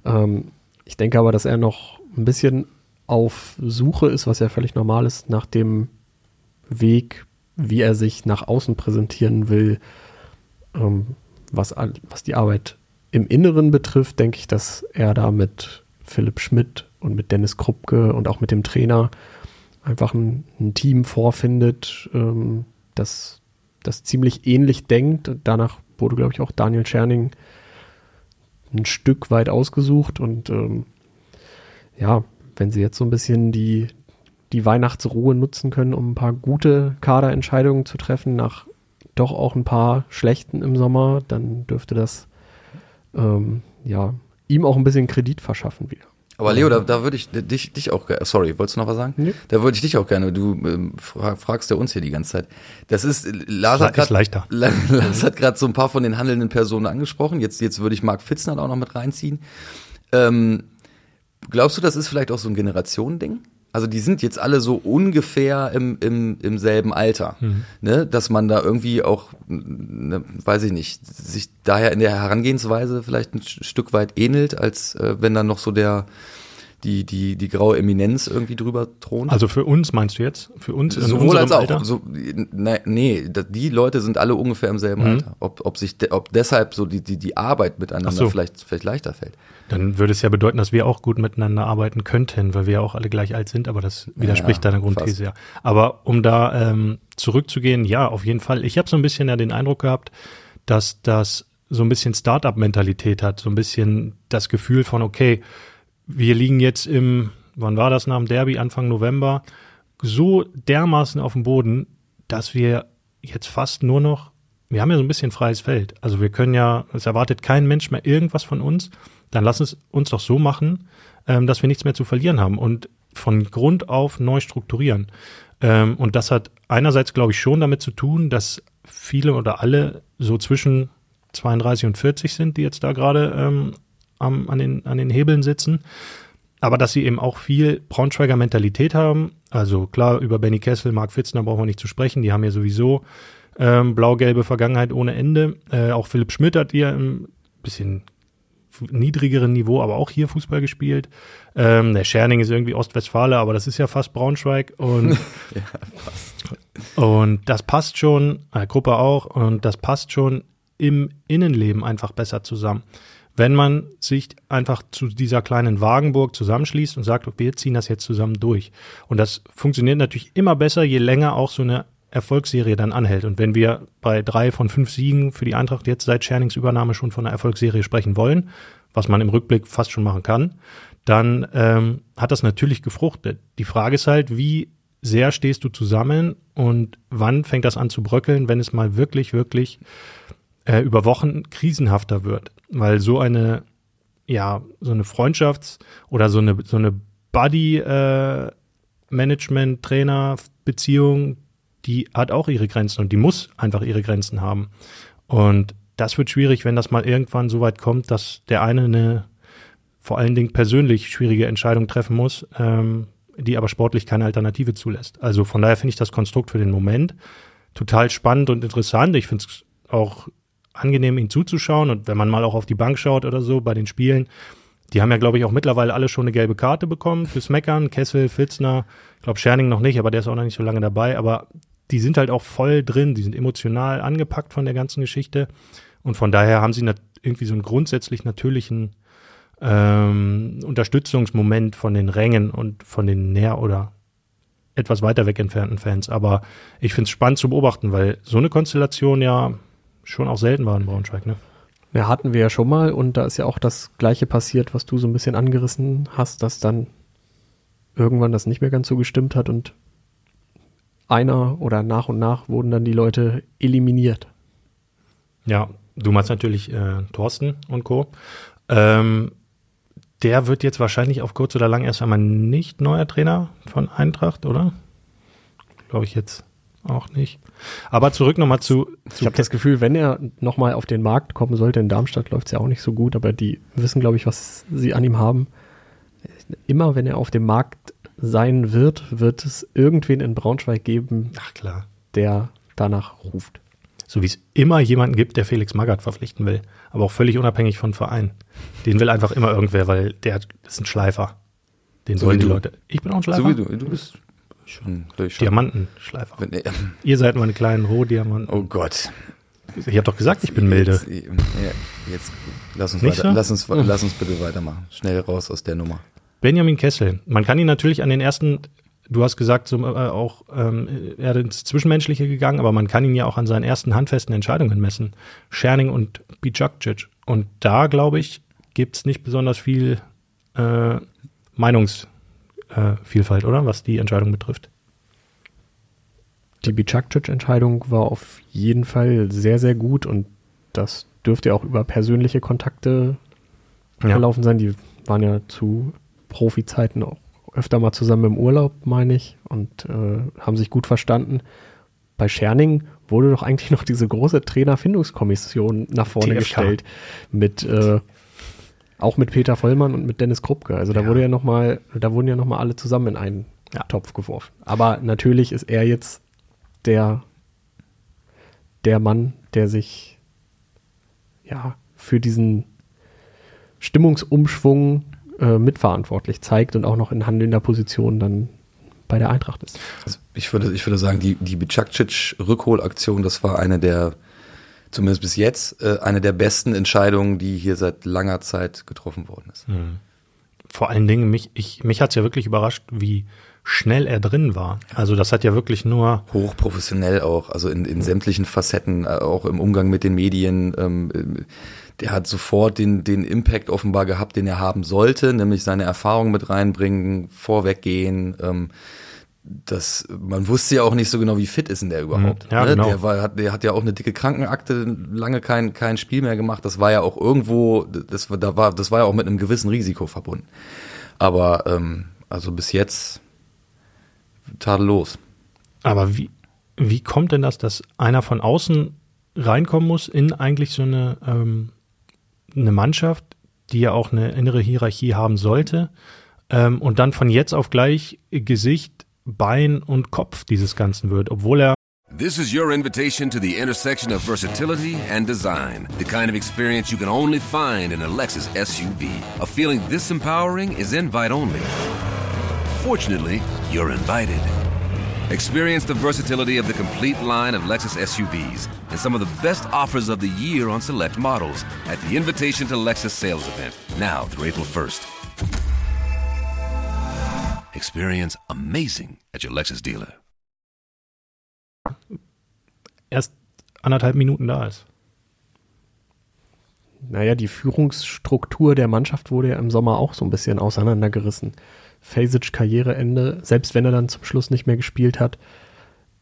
Ähm, ich denke aber, dass er noch ein bisschen auf Suche ist, was ja völlig normal ist, nach dem Weg, wie er sich nach außen präsentieren will. Ähm, was, was die Arbeit im Inneren betrifft, denke ich, dass er da mit Philipp Schmidt und mit Dennis Krupke und auch mit dem Trainer einfach ein, ein Team vorfindet, ähm, das, das ziemlich ähnlich denkt. Und danach wurde, glaube ich, auch Daniel Scherning ein Stück weit ausgesucht. Und ähm, ja, wenn sie jetzt so ein bisschen die, die Weihnachtsruhe nutzen können, um ein paar gute Kaderentscheidungen zu treffen, nach doch auch ein paar schlechten im Sommer, dann dürfte das ähm, ja, ihm auch ein bisschen Kredit verschaffen wieder. Aber Leo, da, da würde ich dich, dich auch, ge- sorry, wolltest du noch was sagen? Nee. Da würde ich dich auch gerne, du ähm, fra fragst ja uns hier die ganze Zeit. Das ist, Lars hat gerade leichter. Lars hat gerade so ein paar von den handelnden Personen angesprochen. Jetzt, jetzt würde ich Marc Fitzner auch noch mit reinziehen. Ähm, glaubst du, das ist vielleicht auch so ein Generationending? Also die sind jetzt alle so ungefähr im, im, im selben Alter, ne? dass man da irgendwie auch, ne, weiß ich nicht, sich daher in der Herangehensweise vielleicht ein Stück weit ähnelt, als äh, wenn dann noch so der die, die, die graue Eminenz irgendwie drüber thront. Also für uns meinst du jetzt? Für uns Sowohl als auch. Alter? So, ne, nee, die Leute sind alle ungefähr im selben Alter. Ob, ob sich, de, ob deshalb so die, die, die Arbeit miteinander so. vielleicht, vielleicht leichter fällt. Dann würde es ja bedeuten, dass wir auch gut miteinander arbeiten könnten, weil wir ja auch alle gleich alt sind, aber das widerspricht Ja, deiner Grundthese ja. Aber um da ähm, zurückzugehen, ja, auf jeden Fall. Ich habe so ein bisschen ja den Eindruck gehabt, dass das so ein bisschen Start-up-Mentalität hat, so ein bisschen das Gefühl von, okay, wir liegen jetzt im, wann war das nach dem Derby, Anfang November, so dermaßen auf dem Boden, dass wir jetzt fast nur noch, wir haben ja so ein bisschen freies Feld. Also wir können ja, es erwartet kein Mensch mehr irgendwas von uns. Dann lass es uns doch so machen, ähm, dass wir nichts mehr zu verlieren haben und von Grund auf neu strukturieren. Ähm, und das hat einerseits, glaube ich, schon damit zu tun, dass viele oder alle so zwischen 32 und 40 sind, die jetzt da gerade ähm, an, den, an den Hebeln sitzen. Aber dass sie eben auch viel Braunschweiger Mentalität haben. Also klar, über Benny Kessel, Marc Fitzner brauchen wir nicht zu sprechen. Die haben ja sowieso ähm, blau-gelbe Vergangenheit ohne Ende. Äh, auch Philipp Schmidt hat hier ein bisschen niedrigeren Niveau, aber auch hier Fußball gespielt. Ähm, der Scherning ist irgendwie Ostwestfale, aber das ist ja fast Braunschweig und und das passt schon, äh, Gruppe auch, und das passt schon im Innenleben einfach besser zusammen. Wenn man sich einfach zu dieser kleinen Wagenburg zusammenschließt und sagt, wir ziehen das jetzt zusammen durch. Und das funktioniert natürlich immer besser, je länger auch so eine Erfolgsserie dann anhält. Und wenn wir bei drei von fünf Siegen für die Eintracht jetzt seit Schernings Übernahme schon von einer Erfolgsserie sprechen wollen, was man im Rückblick fast schon machen kann, dann ähm, hat das natürlich gefruchtet. Die Frage ist halt, wie sehr stehst du zusammen und wann fängt das an zu bröckeln, wenn es mal wirklich, wirklich äh, über Wochen krisenhafter wird. Weil so eine, ja, so eine Freundschafts- oder so eine, so eine Buddy-Management-Trainer-Beziehung, die hat auch ihre Grenzen und die muss einfach ihre Grenzen haben. Und das wird schwierig, wenn das mal irgendwann so weit kommt, dass der eine eine vor allen Dingen persönlich schwierige Entscheidung treffen muss, ähm, die aber sportlich keine Alternative zulässt. Also von daher finde ich das Konstrukt für den Moment total spannend und interessant. Ich finde es auch angenehm, ihn zuzuschauen. Und wenn man mal auch auf die Bank schaut oder so bei den Spielen, die haben ja, glaube ich, auch mittlerweile alle schon eine gelbe Karte bekommen fürs Meckern. Kessel, Fitzner, ich glaube Scherning noch nicht, aber der ist auch noch nicht so lange dabei. Aber die sind halt auch voll drin, die sind emotional angepackt von der ganzen Geschichte. Und von daher haben sie irgendwie so einen grundsätzlich natürlichen ähm, Unterstützungsmoment von den Rängen und von den näher oder etwas weiter weg entfernten Fans. Aber ich finde es spannend zu beobachten, weil so eine Konstellation ja schon auch selten war in Braunschweig. Ne? Ja, hatten wir ja schon mal und da ist ja auch das Gleiche passiert, was du so ein bisschen angerissen hast, dass dann irgendwann das nicht mehr ganz so gestimmt hat und einer oder nach und nach wurden dann die Leute eliminiert. Ja, du meinst natürlich äh, Thorsten und Co. Ähm, der wird jetzt wahrscheinlich auf kurz oder lang erst einmal nicht neuer Trainer von Eintracht, oder? Glaube ich jetzt auch nicht. Aber zurück nochmal zu, zu. Ich habe das Gefühl, wenn er nochmal auf den Markt kommen sollte, in Darmstadt läuft es ja auch nicht so gut, aber die wissen, glaube ich, was sie an ihm haben. Immer wenn er auf dem Markt sein wird, wird es irgendwen in Braunschweig geben, Ach klar. der danach ruft. So wie es immer jemanden gibt, der Felix Magath verpflichten will, aber auch völlig unabhängig von Verein. Den will einfach immer irgendwer, weil der ist ein Schleifer. Den So wollen die du. Leute. Ich bin auch ein Schleifer. So wie du, du bist schon durch. Diamantenschleifer. Wenn, äh, Ihr seid meine kleinen Rohdiamanten. oh Gott. Ich habe doch gesagt, ich bin milde. Jetzt, jetzt lass uns Nicht weiter, so? lass uns, lass uns bitte weitermachen. Schnell raus aus der Nummer. Benjamin Kessel. Man kann ihn natürlich an den ersten, du hast gesagt, so, äh, auch ähm, er ist ins Zwischenmenschliche gegangen, aber man kann ihn ja auch an seinen ersten handfesten Entscheidungen messen. Scherning und Bijakcic. Und da, glaube ich, gibt es nicht besonders viel äh, Meinungsvielfalt, äh, oder? Was die Entscheidung betrifft. Die Bicakcic-Entscheidung war auf jeden Fall sehr, sehr gut und das dürfte auch über persönliche Kontakte Ja. verlaufen sein. Die waren ja zu Profi-Zeiten auch öfter mal zusammen im Urlaub, meine ich, und äh, haben sich gut verstanden. Bei Scherning wurde doch eigentlich noch diese große Trainerfindungskommission nach vorne TFK. gestellt mit äh, auch mit Peter Vollmann und mit Dennis Krupke. Also da Ja. wurde ja noch mal, da wurden ja noch mal alle zusammen in einen Ja. Topf geworfen. Aber natürlich ist er jetzt der der Mann, der sich ja für diesen Stimmungsumschwung äh, mitverantwortlich zeigt und auch noch in handelnder Position dann bei der Eintracht ist. Also ich würde, ich würde sagen, die, die Bicakcic-Rückholaktion, das war eine der, zumindest bis jetzt, äh, eine der besten Entscheidungen, die hier seit langer Zeit getroffen worden ist. Vor allen Dingen, mich, ich, mich hat es ja wirklich überrascht, wie schnell er drin war. Also das hat ja wirklich nur Hochprofessionell auch, also in, in sämtlichen Facetten, äh, auch im Umgang mit den Medien. Ähm, äh, der hat sofort den, den Impact offenbar gehabt, den er haben sollte, nämlich seine Erfahrung mit reinbringen, vorweggehen. Ähm, das, man wusste ja auch nicht so genau, wie fit ist denn der überhaupt. Mhm. Ja, ne? genau. Der, war, hat, der hat ja auch eine dicke Krankenakte, lange kein, kein Spiel mehr gemacht. Das war ja auch irgendwo, das, war- da war, das war ja auch mit einem gewissen Risiko verbunden. Aber ähm, also bis jetzt tadellos. Aber wie, wie kommt denn das, dass einer von außen reinkommen muss in eigentlich so eine, ähm, eine Mannschaft, die ja auch eine innere Hierarchie haben sollte, ähm, und dann von jetzt auf gleich Gesicht, Bein und Kopf dieses Ganzen wird, obwohl er This is your invitation to the intersection of versatility and design. The kind of experience you can only find in a Lexus SUV. A feeling this empowering is invite only. Fortunately, you're invited. Experience the versatility of the complete line of Lexus SUVs and some of the best offers of the year on select models at the Invitation to Lexus sales event, now through April 1st. Experience amazing at your Lexus dealer. erst anderthalb Minuten da ist. Naja, die Führungsstruktur der Mannschaft wurde ja im Sommer auch so ein bisschen auseinandergerissen. Fasic Karriereende, selbst wenn er dann zum Schluss nicht mehr gespielt hat.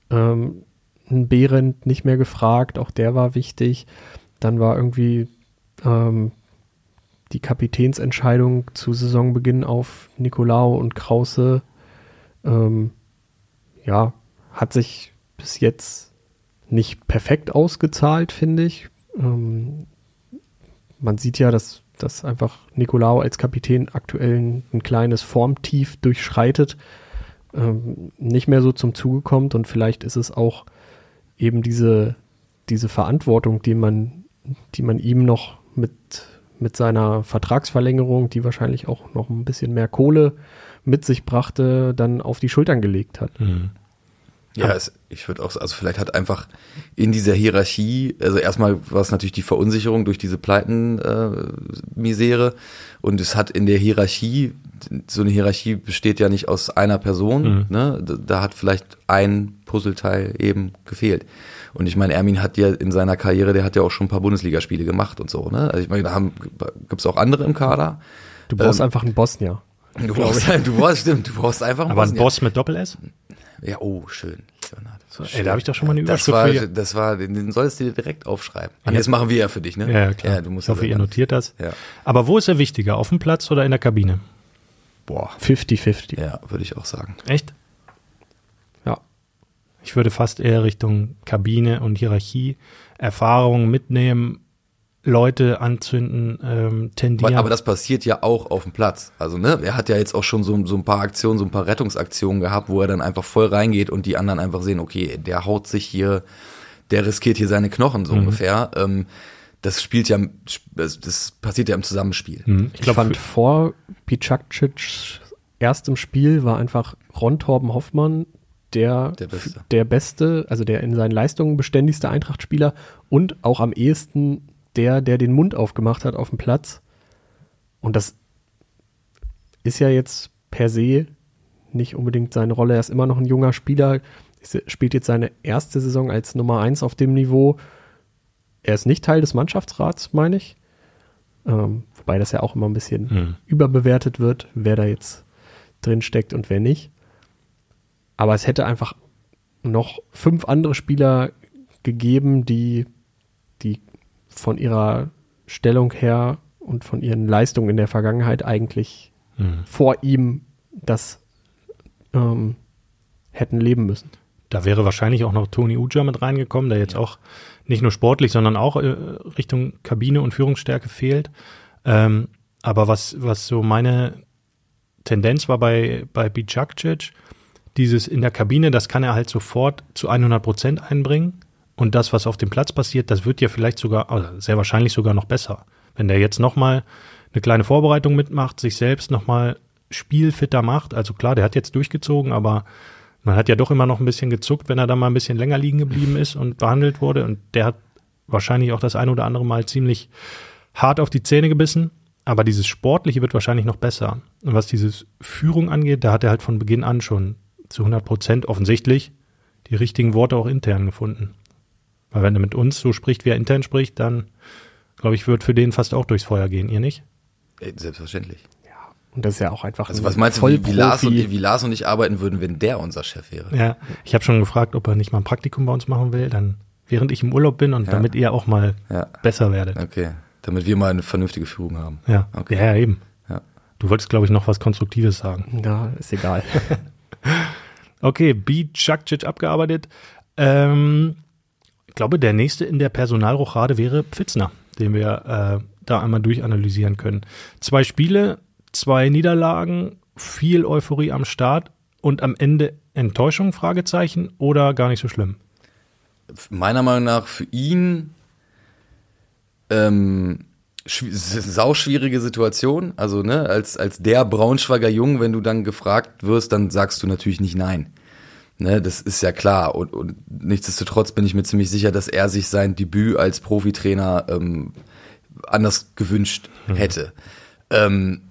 Ähm, Behrendt nicht mehr gefragt, auch der war wichtig. Dann war irgendwie ähm, die Kapitänsentscheidung zu Saisonbeginn auf Nicolao und Krause. Ähm, ja, hat sich bis jetzt nicht perfekt ausgezahlt, finde ich. Ähm, man sieht ja, dass dass einfach Nicolao als Kapitän aktuell ein, ein kleines Formtief durchschreitet, ähm, nicht mehr so zum Zuge kommt und vielleicht ist es auch eben diese, diese Verantwortung, die man, die man ihm noch mit, mit seiner Vertragsverlängerung, die wahrscheinlich auch noch ein bisschen mehr Kohle mit sich brachte, dann auf die Schultern gelegt hat. Mhm. Ja, es, ich würde auch, also vielleicht hat einfach in dieser Hierarchie, also erstmal war es natürlich die Verunsicherung durch diese Pleiten-Misere äh, und es hat in der Hierarchie, so eine Hierarchie besteht ja nicht aus einer Person, Mhm. ne? Da, da hat vielleicht ein Puzzleteil eben gefehlt. Und ich meine, Ermin hat ja in seiner Karriere, der hat ja auch schon ein paar Bundesligaspiele gemacht und so, ne? Also ich meine, da haben, gibt's auch andere im Kader. Du brauchst Ähm, einfach einen Bosnier. Du brauchst, du brauchst, stimmt, du brauchst einfach einen Aber ein Bosnier. Boss mit Doppel-S? Ja, oh, schön. Leonhard. Ey, da habe ich doch schon mal eine Das Überschrift war, für ihr. das war, den, solltest du dir direkt aufschreiben. Ja. Und das machen wir ja für dich, ne? Ja, klar. Ja, du musst ich hoffe, ihr notiert das. Ja. Aber wo ist er wichtiger? Auf dem Platz oder in der Kabine? Boah. 50-50. Ja, würde ich auch sagen. Echt? Ja. Ich würde fast eher Richtung Kabine und Hierarchie, Erfahrungen mitnehmen, Leute anzünden, ähm, tendieren. Aber das passiert ja auch auf dem Platz. Also, ne, er hat ja jetzt auch schon so, so ein paar Aktionen, so ein paar Rettungsaktionen gehabt, wo er dann einfach voll reingeht und die anderen einfach sehen, okay, der haut sich hier, der riskiert hier seine Knochen so ungefähr. Ähm, das spielt ja, das, das passiert ja im Zusammenspiel. Mhm. Ich, ich glaube, fand vor Picakcic erstem Spiel war einfach Ron Torben Hoffmann der, Der Beste. der beste, also der in seinen Leistungen beständigste Eintracht-Spieler und auch am ehesten der, der den Mund aufgemacht hat auf dem Platz. Und das ist ja jetzt per se nicht unbedingt seine Rolle. Er ist immer noch ein junger Spieler, spielt jetzt seine erste Saison als Nummer eins auf dem Niveau. Er ist nicht Teil des Mannschaftsrats, meine ich. Ähm, wobei das ja auch immer ein bisschen Mhm. überbewertet wird, wer da jetzt drin steckt und wer nicht. Aber es hätte einfach noch fünf andere Spieler gegeben, die, die von ihrer Stellung her und von ihren Leistungen in der Vergangenheit eigentlich Mhm. vor ihm das ähm, hätten leben müssen. Da wäre wahrscheinlich auch noch Toni Uja mit reingekommen, der jetzt auch nicht nur sportlich, sondern auch äh, Richtung Kabine und Führungsstärke fehlt. Ähm, aber was, was so meine Tendenz war bei, bei Bicakcic, dieses in der Kabine, das kann er halt sofort zu 100 Prozent einbringen. Und das, was auf dem Platz passiert, das wird ja vielleicht sogar, also sehr wahrscheinlich sogar noch besser. Wenn der jetzt nochmal eine kleine Vorbereitung mitmacht, sich selbst nochmal spielfitter macht. Also klar, der hat jetzt durchgezogen, aber man hat ja doch immer noch ein bisschen gezuckt, wenn er da mal ein bisschen länger liegen geblieben ist und behandelt wurde. Und der hat wahrscheinlich auch das ein oder andere Mal ziemlich hart auf die Zähne gebissen. Aber dieses Sportliche wird wahrscheinlich noch besser. Und was dieses Führung angeht, da hat er halt von Beginn an schon zu 100 Prozent offensichtlich die richtigen Worte auch intern gefunden. Weil wenn er mit uns so spricht, wie er intern spricht, dann, glaube ich, wird für den fast auch durchs Feuer gehen. Ihr nicht? Selbstverständlich. Und das ist ja auch einfach Also ein was meinst du, wie, wie, Lars und, wie Lars und ich arbeiten würden, wenn der unser Chef wäre? Ja, ich habe schon gefragt, ob er nicht mal ein Praktikum bei uns machen will, dann während ich im Urlaub bin und Ja. damit ihr auch mal Ja. besser werdet. Okay. Damit wir mal eine vernünftige Führung haben. Ja, Okay. ja, ja eben. Ja. Du wolltest, glaube ich, noch was Konstruktives sagen. Ja, ist egal. Okay, B. Chakcic abgearbeitet. Ähm, ich glaube, der nächste in der Personalrochade wäre Pfitzner, den wir äh, da einmal durchanalysieren können. Zwei Spiele, zwei Niederlagen, viel Euphorie am Start und am Ende Enttäuschung, Fragezeichen, oder gar nicht so schlimm? Meiner Meinung nach für ihn ähm, sauschwierige Situation. Also, ne, als, als der Braunschweiger Jung, wenn du dann gefragt wirst, dann sagst du natürlich nicht nein. Ne, das ist ja klar. Und, und nichtsdestotrotz bin ich mir ziemlich sicher, dass er sich sein Debüt als Profitrainer ähm, anders gewünscht hätte. Ähm,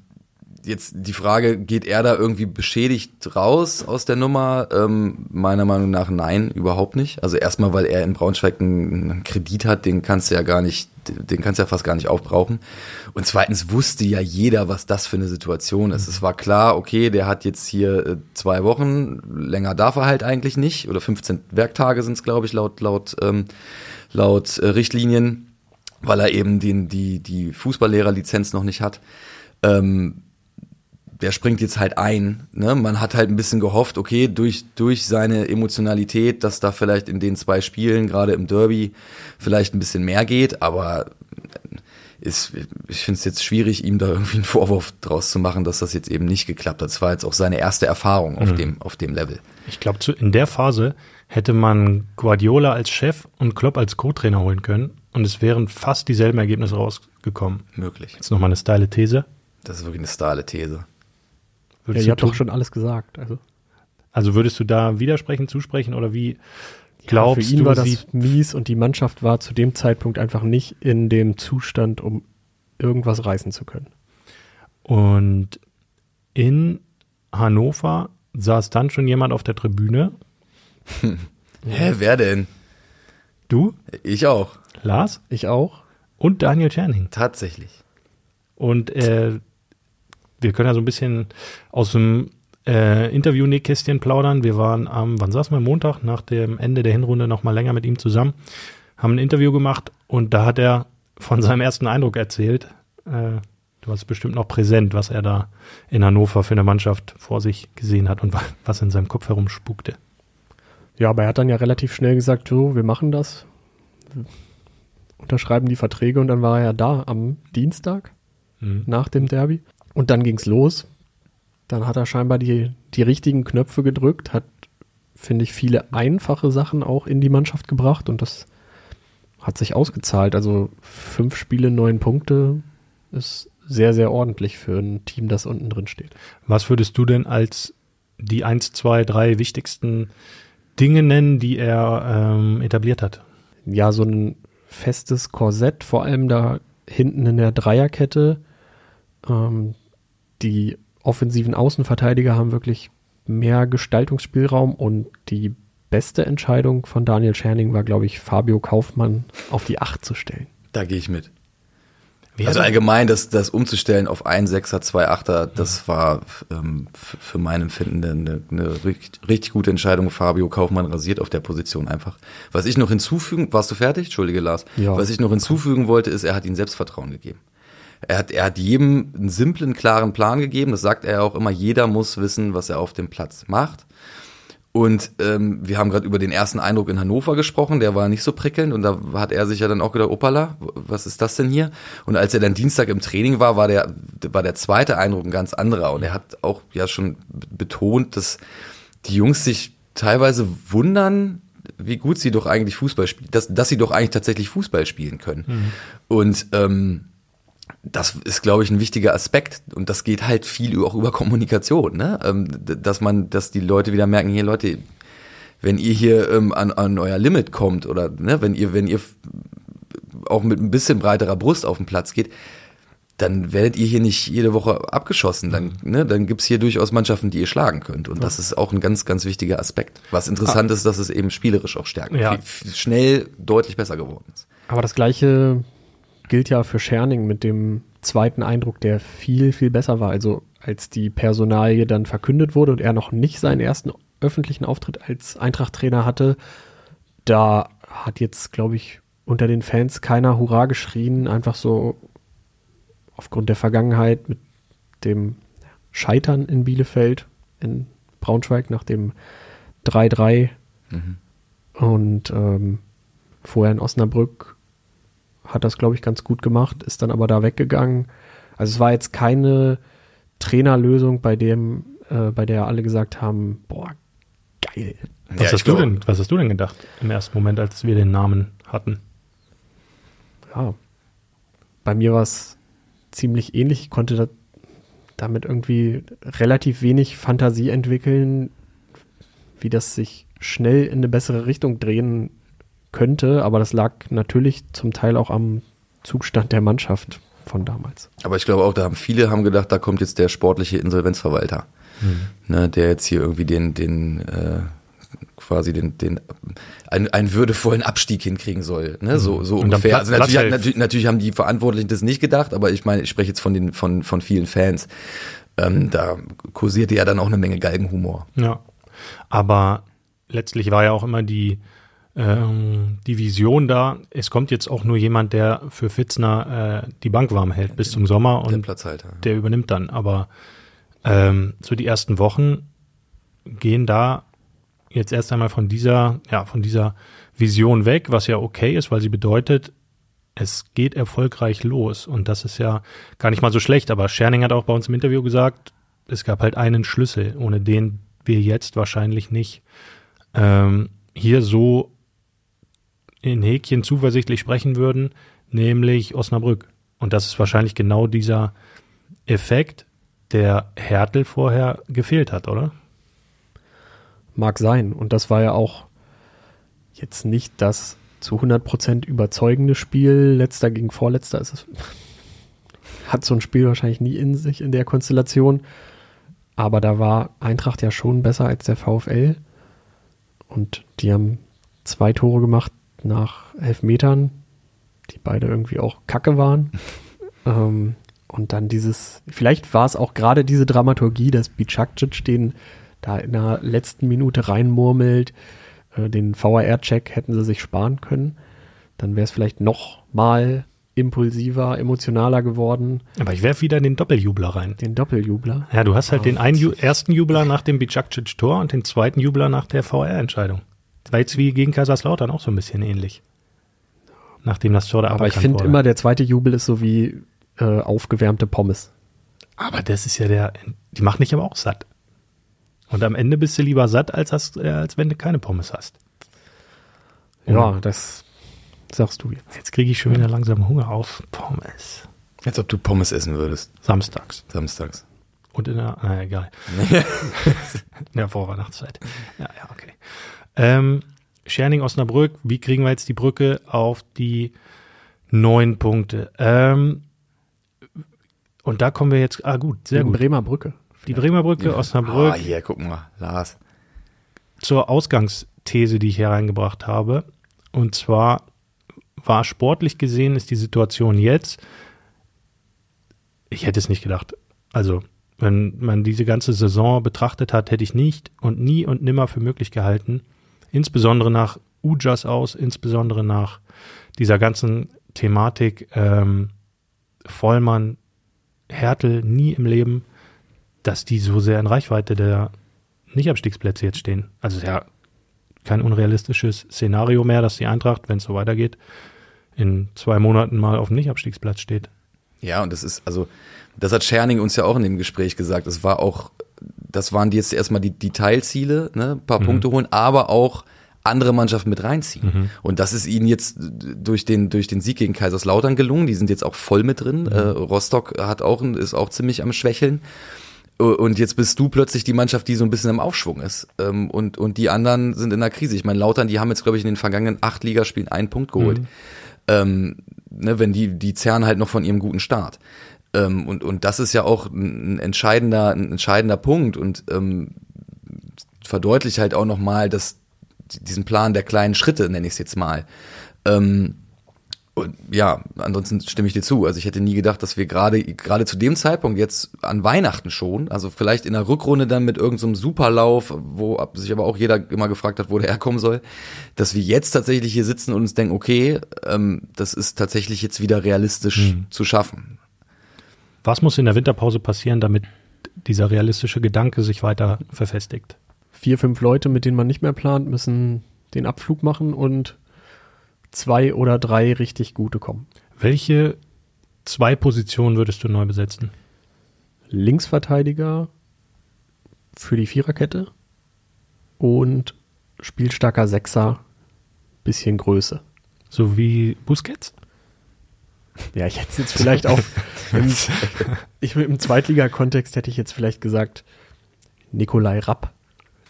jetzt die Frage, geht er da irgendwie beschädigt raus aus der Nummer? Ähm, meiner Meinung nach nein, überhaupt nicht. Also erstmal, weil er in Braunschweig einen, Kredit hat, den kannst du ja gar nicht, den kannst du ja fast gar nicht aufbrauchen. Und zweitens wusste ja jeder, was das für eine Situation ist. Es war klar, okay, der hat jetzt hier äh, zwei Wochen, länger darf er halt eigentlich nicht, oder 15 Werktage sind es, glaube ich, laut, laut, ähm, laut äh, Richtlinien, weil er eben den, die, die Fußballlehrerlizenz noch nicht hat. Ähm, der springt jetzt halt ein. Ne? Man hat halt ein bisschen gehofft, okay, durch, durch seine Emotionalität, dass da vielleicht in den zwei Spielen, gerade im Derby, vielleicht ein bisschen mehr geht, aber ist, ich finde es jetzt schwierig, ihm da irgendwie einen Vorwurf draus zu machen, dass das jetzt eben nicht geklappt hat. Es war jetzt auch seine erste Erfahrung auf, dem, auf dem Level. Ich glaube, in der Phase hätte man Guardiola als Chef und Klopp als Co-Trainer holen können und es wären fast dieselben Ergebnisse rausgekommen. Möglich. Jetzt nochmal eine steile These. Das ist wirklich eine steile These. Ja, Würdest ihr habt du, doch schon alles gesagt. Also, also würdest du da widersprechen, zusprechen oder wie glaubst für ihn du, war das mies und die Mannschaft war zu dem Zeitpunkt einfach nicht in dem Zustand, um irgendwas reißen zu können. Und in Hannover saß dann schon jemand auf der Tribüne. Hä, wer denn? Du, Ich auch. Lars Ich auch. und Daniel Czerning. Tatsächlich. Und äh, wir können ja so ein bisschen aus dem äh, Interview-Nähkästchen plaudern. Wir waren am, wann saßen wir? Montag, nach dem Ende der Hinrunde noch mal länger mit ihm zusammen, haben ein Interview gemacht und da hat er von seinem ersten Eindruck erzählt. Äh, du hast bestimmt noch präsent, was er da in Hannover für eine Mannschaft vor sich gesehen hat und wa- was in seinem Kopf herumspukte. Ja, aber er hat dann ja relativ schnell gesagt, so, wir machen das. Unterschreiben die Verträge und dann war er ja da am Dienstag Mhm. nach dem Derby. Und dann ging's los. Dann hat er scheinbar die, die richtigen Knöpfe gedrückt, hat, finde ich, viele einfache Sachen auch in die Mannschaft gebracht und das hat sich ausgezahlt. Also fünf Spiele, neun Punkte ist sehr, sehr ordentlich für ein Team, das unten drin steht. Was würdest du denn als die eins, zwei, drei wichtigsten Dinge nennen, die er ähm, etabliert hat? ja, so ein festes Korsett, vor allem da hinten in der Dreierkette. Ähm, die offensiven Außenverteidiger haben wirklich mehr Gestaltungsspielraum und die beste Entscheidung von Daniel Scherning war, glaube ich, Fabio Kaufmann auf die Acht zu stellen. Da gehe ich mit. Wer also allgemein, das, das umzustellen auf ein Sechser, zwei Achter, das war ähm, für mein Empfinden eine, eine richtig, richtig gute Entscheidung. Fabio Kaufmann rasiert auf der Position einfach. Was ich noch hinzufügen, warst du fertig? Entschuldige, Lars. Ja. Was ich noch hinzufügen wollte, ist, er hat ihm Selbstvertrauen gegeben. Er hat, er hat jedem einen simplen, klaren Plan gegeben. Das sagt er auch immer. Jeder muss wissen, was er auf dem Platz macht. Und ähm, wir haben gerade über den ersten Eindruck in Hannover gesprochen, der war nicht so prickelnd und da hat er sich ja dann auch gedacht, opala, was ist das denn hier? Und als er dann Dienstag im Training war, war der, war der zweite Eindruck ein ganz anderer und er hat auch ja schon betont, dass die Jungs sich teilweise wundern, wie gut sie doch eigentlich Fußball spielen, dass, dass sie doch eigentlich tatsächlich Fußball spielen können. Und ähm, das ist, glaube ich, ein wichtiger Aspekt und das geht halt viel auch über Kommunikation, ne? Ähm, dass man, dass die Leute wieder merken, hier Leute, wenn ihr hier ähm, an, an euer Limit kommt oder ne, wenn ihr, wenn ihr auch mit ein bisschen breiterer Brust auf den Platz geht, dann werdet ihr hier nicht jede Woche abgeschossen. Dann, ne, dann gibt's hier durchaus Mannschaften, die ihr schlagen könnt. Und das ist auch ein ganz, ganz wichtiger Aspekt. Was interessant ist, dass es eben spielerisch auch stärker, Ja. schnell deutlich besser geworden ist. Aber das gleiche gilt ja für Scherning mit dem zweiten Eindruck, der viel, viel besser war. Also als die Personalie dann verkündet wurde und er noch nicht seinen ersten öffentlichen Auftritt als Eintracht-Trainer hatte, da hat jetzt, glaube ich, unter den Fans keiner Hurra geschrien, einfach so aufgrund der Vergangenheit mit dem Scheitern in Bielefeld, in Braunschweig nach dem 3-3 und ähm, vorher in Osnabrück hat das, glaube ich, ganz gut gemacht, ist dann aber da weggegangen. Also es war jetzt keine Trainerlösung, bei dem, äh, bei der alle gesagt haben, boah, geil. Was, Ja, hast du denn, was hast du denn gedacht im ersten Moment, als wir den Namen hatten? Ja. Bei mir war es ziemlich ähnlich. Ich konnte da, damit irgendwie relativ wenig Fantasie entwickeln, wie das sich schnell in eine bessere Richtung drehen könnte. Aber das lag natürlich zum Teil auch am Zustand der Mannschaft von damals. Aber ich glaube auch, da haben viele haben gedacht, da kommt jetzt der sportliche Insolvenzverwalter, ne, der jetzt hier irgendwie den, den äh, quasi den, den einen, einen würdevollen Abstieg hinkriegen soll. Ne? So, so Und dann ungefähr. Also natürlich, hat, natürlich, natürlich haben die Verantwortlichen das nicht gedacht, aber ich meine, ich spreche jetzt von den von, von vielen Fans. Ähm, da kursierte ja dann auch eine Menge Galgenhumor. Ja. Aber letztlich war ja auch immer die, ähm, die Vision da, es kommt jetzt auch nur jemand, der für Fitzner äh, die Bank warm hält bis zum Sommer Der und Platzhalter. der übernimmt dann. Aber ähm, so die ersten Wochen gehen da jetzt erst einmal von dieser, ja, von dieser Vision weg, was ja okay ist, weil sie bedeutet, es geht erfolgreich los und das ist ja gar nicht mal so schlecht, aber Scherning hat auch bei uns im Interview gesagt, es gab halt einen Schlüssel, ohne den wir jetzt wahrscheinlich nicht ähm, hier so in Häkchen zuversichtlich sprechen würden, nämlich Osnabrück. Und das ist wahrscheinlich genau dieser Effekt, der Hertel vorher gefehlt hat, oder? Mag sein. Und das war ja auch jetzt nicht das zu 100% überzeugende Spiel. Letzter gegen Vorletzter ist es. Hat so ein Spiel wahrscheinlich nie in sich in der Konstellation. Aber da war Eintracht ja schon besser als der VfL. Und die haben zwei Tore gemacht nach elf Metern, die beide irgendwie auch kacke waren. ähm, und dann dieses, vielleicht war es auch gerade diese Dramaturgie, dass Bicakcic den da in der letzten Minute reinmurmelt. Äh, den VAR-Check hätten sie sich sparen können. Dann wäre es vielleicht noch mal impulsiver, emotionaler geworden. Aber ich werfe wieder den Doppeljubler rein. Den Doppeljubler. Ja, du hast halt oh, den einen ersten Jubler nach dem Bicakcic-Tor und den zweiten Jubler nach der VR-Entscheidung. Das war jetzt wie gegen Kaiserslautern auch so ein bisschen ähnlich. Nachdem das Tor da Aber ich finde immer, der zweite Jubel ist so wie äh, aufgewärmte Pommes. Aber das ist ja der, die machen dich aber auch satt. Und am Ende bist du lieber satt, als, hast, äh, als wenn du keine Pommes hast. Ja, das sagst du jetzt. Jetzt kriege ich schon wieder langsam Hunger auf Pommes. Als ob du Pommes essen würdest. Samstags. Samstags. Und in der, na egal. in der Vorweihnachtszeit. Ja, ja, okay. Ähm, Scherning Osnabrück, wie kriegen wir jetzt die Brücke auf die neun Punkte? Ähm, und da kommen wir jetzt, ah gut, sehr die gut. Bremer Brücke. Die Bremer Brücke, ja. Osnabrück. Ah, hier, guck mal, Lars. Zur Ausgangsthese, die ich hier reingebracht habe. Und zwar war sportlich gesehen, ist die Situation jetzt, ich hätte es nicht gedacht. Also, wenn man diese ganze Saison betrachtet hat, hätte ich nicht und nie und nimmer für möglich gehalten, insbesondere nach Ujas aus, insbesondere nach dieser ganzen Thematik ähm, Vollmann, Härtel, nie im Leben, dass die so sehr in Reichweite der Nicht-Abstiegsplätze jetzt stehen. Also ja kein unrealistisches Szenario mehr, dass die Eintracht, wenn es so weitergeht, in zwei Monaten mal auf dem Nicht-Abstiegsplatz steht. Ja, und das ist, also, das hat Scherning uns ja auch in dem Gespräch gesagt. Es war auch, das waren jetzt erstmal die, die Teilziele, ne, ein paar mhm. Punkte holen, aber auch andere Mannschaften mit reinziehen. Mhm. Und das ist ihnen jetzt durch den, durch den Sieg gegen Kaiserslautern gelungen. Die sind jetzt auch voll mit drin. Mhm. Äh, Rostock hat auch, ist auch ziemlich am Schwächeln. Und jetzt bist du plötzlich die Mannschaft, die so ein bisschen im Aufschwung ist. Ähm, und, und die anderen sind in der Krise. Ich meine, Lautern, die haben jetzt, glaube ich, in den vergangenen acht Ligaspielen einen Punkt geholt. Mhm. Ähm, ne, wenn die, die zerren halt noch von ihrem guten Start. Ähm, und, und das ist ja auch ein entscheidender, ein entscheidender Punkt und ähm, verdeutlicht halt auch nochmal, dass diesen Plan der kleinen Schritte, nenne ich es jetzt mal. Ähm, und ja, ansonsten stimme ich dir zu. Also ich hätte nie gedacht, dass wir gerade gerade zu dem Zeitpunkt jetzt an Weihnachten schon, also vielleicht in der Rückrunde dann mit irgendeinem so Superlauf, wo sich aber auch jeder immer gefragt hat, wo der herkommen soll, dass wir jetzt tatsächlich hier sitzen und uns denken, okay, ähm, das ist tatsächlich jetzt wieder realistisch mhm. zu schaffen. Was muss in der Winterpause passieren, damit dieser realistische Gedanke sich weiter verfestigt? Vier, fünf Leute, mit denen man nicht mehr plant, müssen den Abflug machen und zwei oder drei richtig gute kommen. Welche zwei Positionen würdest du neu besetzen? Linksverteidiger für die Viererkette und spielstarker Sechser, bisschen Größe. So wie Busquets? Ja, ich hätte jetzt vielleicht auch im, ich, im Zweitliga-Kontext hätte ich jetzt vielleicht gesagt Nikolai Rapp,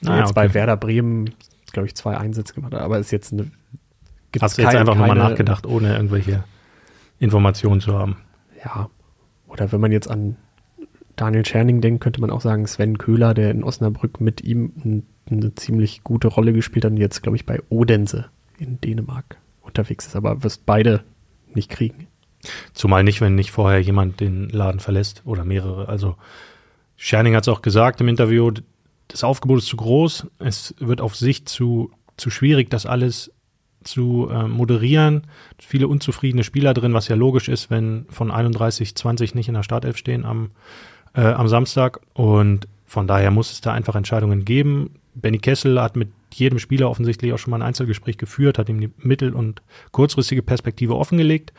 der ah, jetzt okay. bei Werder Bremen, glaube ich, zwei Einsätze gemacht hat, aber ist jetzt eine Hast du jetzt einfach nochmal nachgedacht, ohne irgendwelche Informationen zu haben? Ja. Oder wenn man jetzt an Daniel Scherning denkt, könnte man auch sagen, Sven Köhler, der in Osnabrück mit ihm eine ziemlich gute Rolle gespielt hat und jetzt, glaube ich, bei Odense in Dänemark unterwegs ist. Aber wirst beide nicht kriegen. Zumal nicht, wenn nicht vorher jemand den Laden verlässt oder mehrere. Also Scherning hat es auch gesagt im Interview, das Aufgebot ist zu groß, es wird auf Sicht zu, zu schwierig, das alles zu äh, moderieren. Viele unzufriedene Spieler drin, was ja logisch ist, wenn von 31 20 nicht in der Startelf stehen am, äh, am Samstag. Und von daher muss es da einfach Entscheidungen geben. Benny Kessel hat mit jedem Spieler offensichtlich auch schon mal ein Einzelgespräch geführt, hat ihm die mittel- und kurzfristige Perspektive offengelegt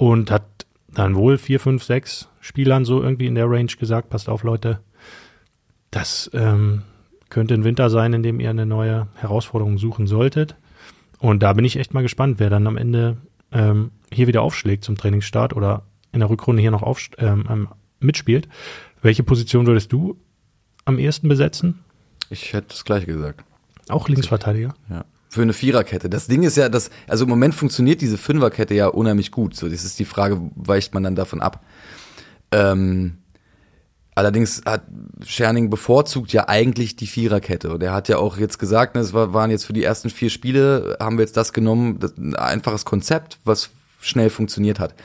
und hat dann wohl vier, fünf, sechs Spielern so irgendwie in der Range gesagt, passt auf Leute, das ähm, könnte ein Winter sein, in dem ihr eine neue Herausforderung suchen solltet. Und da bin ich echt mal gespannt, wer dann am Ende ähm, hier wieder aufschlägt zum Trainingsstart oder in der Rückrunde hier noch auf, ähm, ähm, mitspielt. Welche Position würdest du am ehesten besetzen? Ich hätte das gleiche gesagt. Auch Linksverteidiger? Ja. Für eine Viererkette. Das Ding ist ja, dass, also im Moment funktioniert diese Fünferkette ja unheimlich gut. So, das ist die Frage, weicht man dann davon ab? Ähm, allerdings hat Scherning bevorzugt ja eigentlich die Viererkette. Und er hat ja auch jetzt gesagt, ne, es war, waren jetzt für die ersten vier Spiele, haben wir jetzt das genommen, das, ein einfaches Konzept, was schnell funktioniert hat.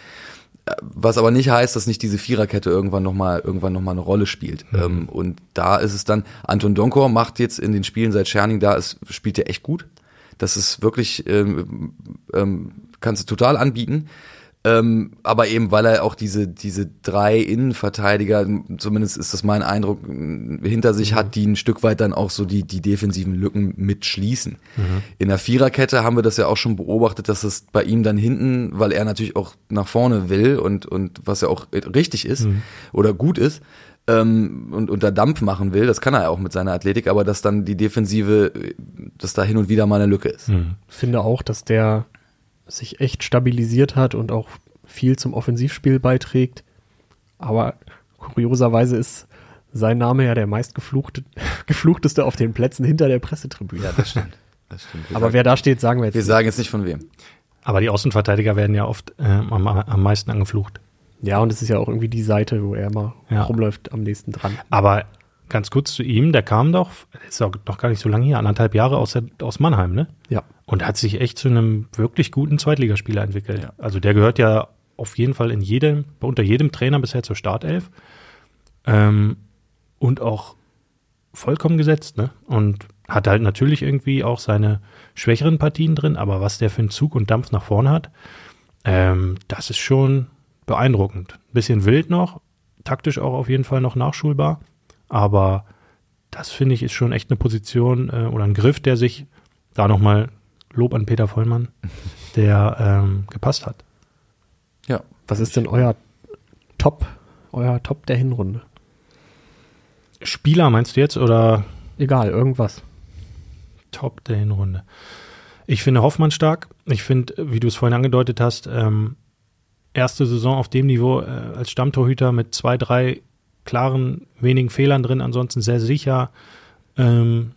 Was aber nicht heißt, dass nicht diese Viererkette irgendwann nochmal irgendwann noch mal eine Rolle spielt. Mhm. Ähm, und da ist es dann, Anton Donkor macht jetzt in den Spielen seit Scherning da ist, spielt er echt gut. Das ist wirklich, ähm, ähm, kannst du total anbieten. Ähm, aber eben, weil er auch diese, diese drei Innenverteidiger, zumindest ist das mein Eindruck, hinter sich hat, die ein Stück weit dann auch so die, die defensiven Lücken mitschließen. Mhm. In der Viererkette haben wir das ja auch schon beobachtet, dass es bei ihm dann hinten, weil er natürlich auch nach vorne will und, und was ja auch richtig ist mhm. oder gut ist, ähm, und unter Dampf machen will, das kann er ja auch mit seiner Athletik, aber dass dann die Defensive, dass da hin und wieder mal eine Lücke ist. Mhm. Ich finde auch, dass der sich echt stabilisiert hat und auch viel zum Offensivspiel beiträgt. Aber kurioserweise ist sein Name ja der meistgefluchte, gefluchteste auf den Plätzen hinter der Pressetribüne. Ja, das stimmt. Das stimmt. Aber sagen, wer da steht, sagen wir jetzt. Wir nicht. sagen jetzt nicht von wem. Aber die Außenverteidiger werden ja oft äh, am, am meisten angeflucht. Ja, und es ist ja auch irgendwie die Seite, wo er mal ja. rumläuft, am nächsten dran. Aber ganz kurz zu ihm, der kam doch, ist auch noch gar nicht so lange hier, anderthalb Jahre aus, der, aus Mannheim, ne? Ja. Und hat sich echt zu einem wirklich guten Zweitligaspieler entwickelt. Ja. Also der gehört ja auf jeden Fall in jedem, unter jedem Trainer bisher zur Startelf. Ähm, und auch vollkommen gesetzt, ne? Und hat halt natürlich irgendwie auch seine schwächeren Partien drin, aber was der für einen Zug und Dampf nach vorne hat, ähm, das ist schon beeindruckend. Bisschen wild noch, taktisch auch auf jeden Fall noch nachschulbar, aber das finde ich ist schon echt eine Position äh, oder ein Griff, der sich da nochmal Lob an Peter Vollmann, der ähm, gepasst hat. Ja. Was ist denn euer Top, euer Top der Hinrunde? Spieler meinst du jetzt oder? Egal, irgendwas. Top der Hinrunde. Ich finde Hoffmann stark. Ich finde, wie du es vorhin angedeutet hast, ähm, erste Saison auf dem Niveau äh, als Stammtorhüter mit zwei, drei klaren, wenigen Fehlern drin, ansonsten sehr sicher. Ähm,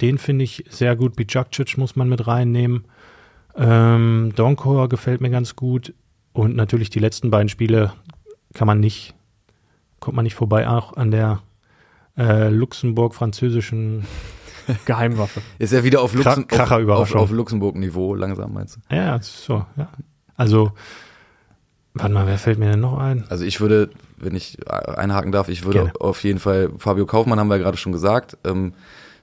den finde ich sehr gut. Bijakcic muss man mit reinnehmen. Ähm, Donkor gefällt mir ganz gut. Und natürlich die letzten beiden Spiele kann man nicht, kommt man nicht vorbei, auch an der äh, Luxemburg-französischen Geheimwaffe. Ist ja wieder auf, Luxem auf, auf, auf Luxemburg-Niveau langsam, meinst du? Ja, so, ja. Also, warte mal, wer fällt mir denn noch ein? Also ich würde, wenn ich einhaken darf, ich würde Gerne. auf jeden Fall, Fabio Kaufmann haben wir ja gerade schon gesagt, ähm,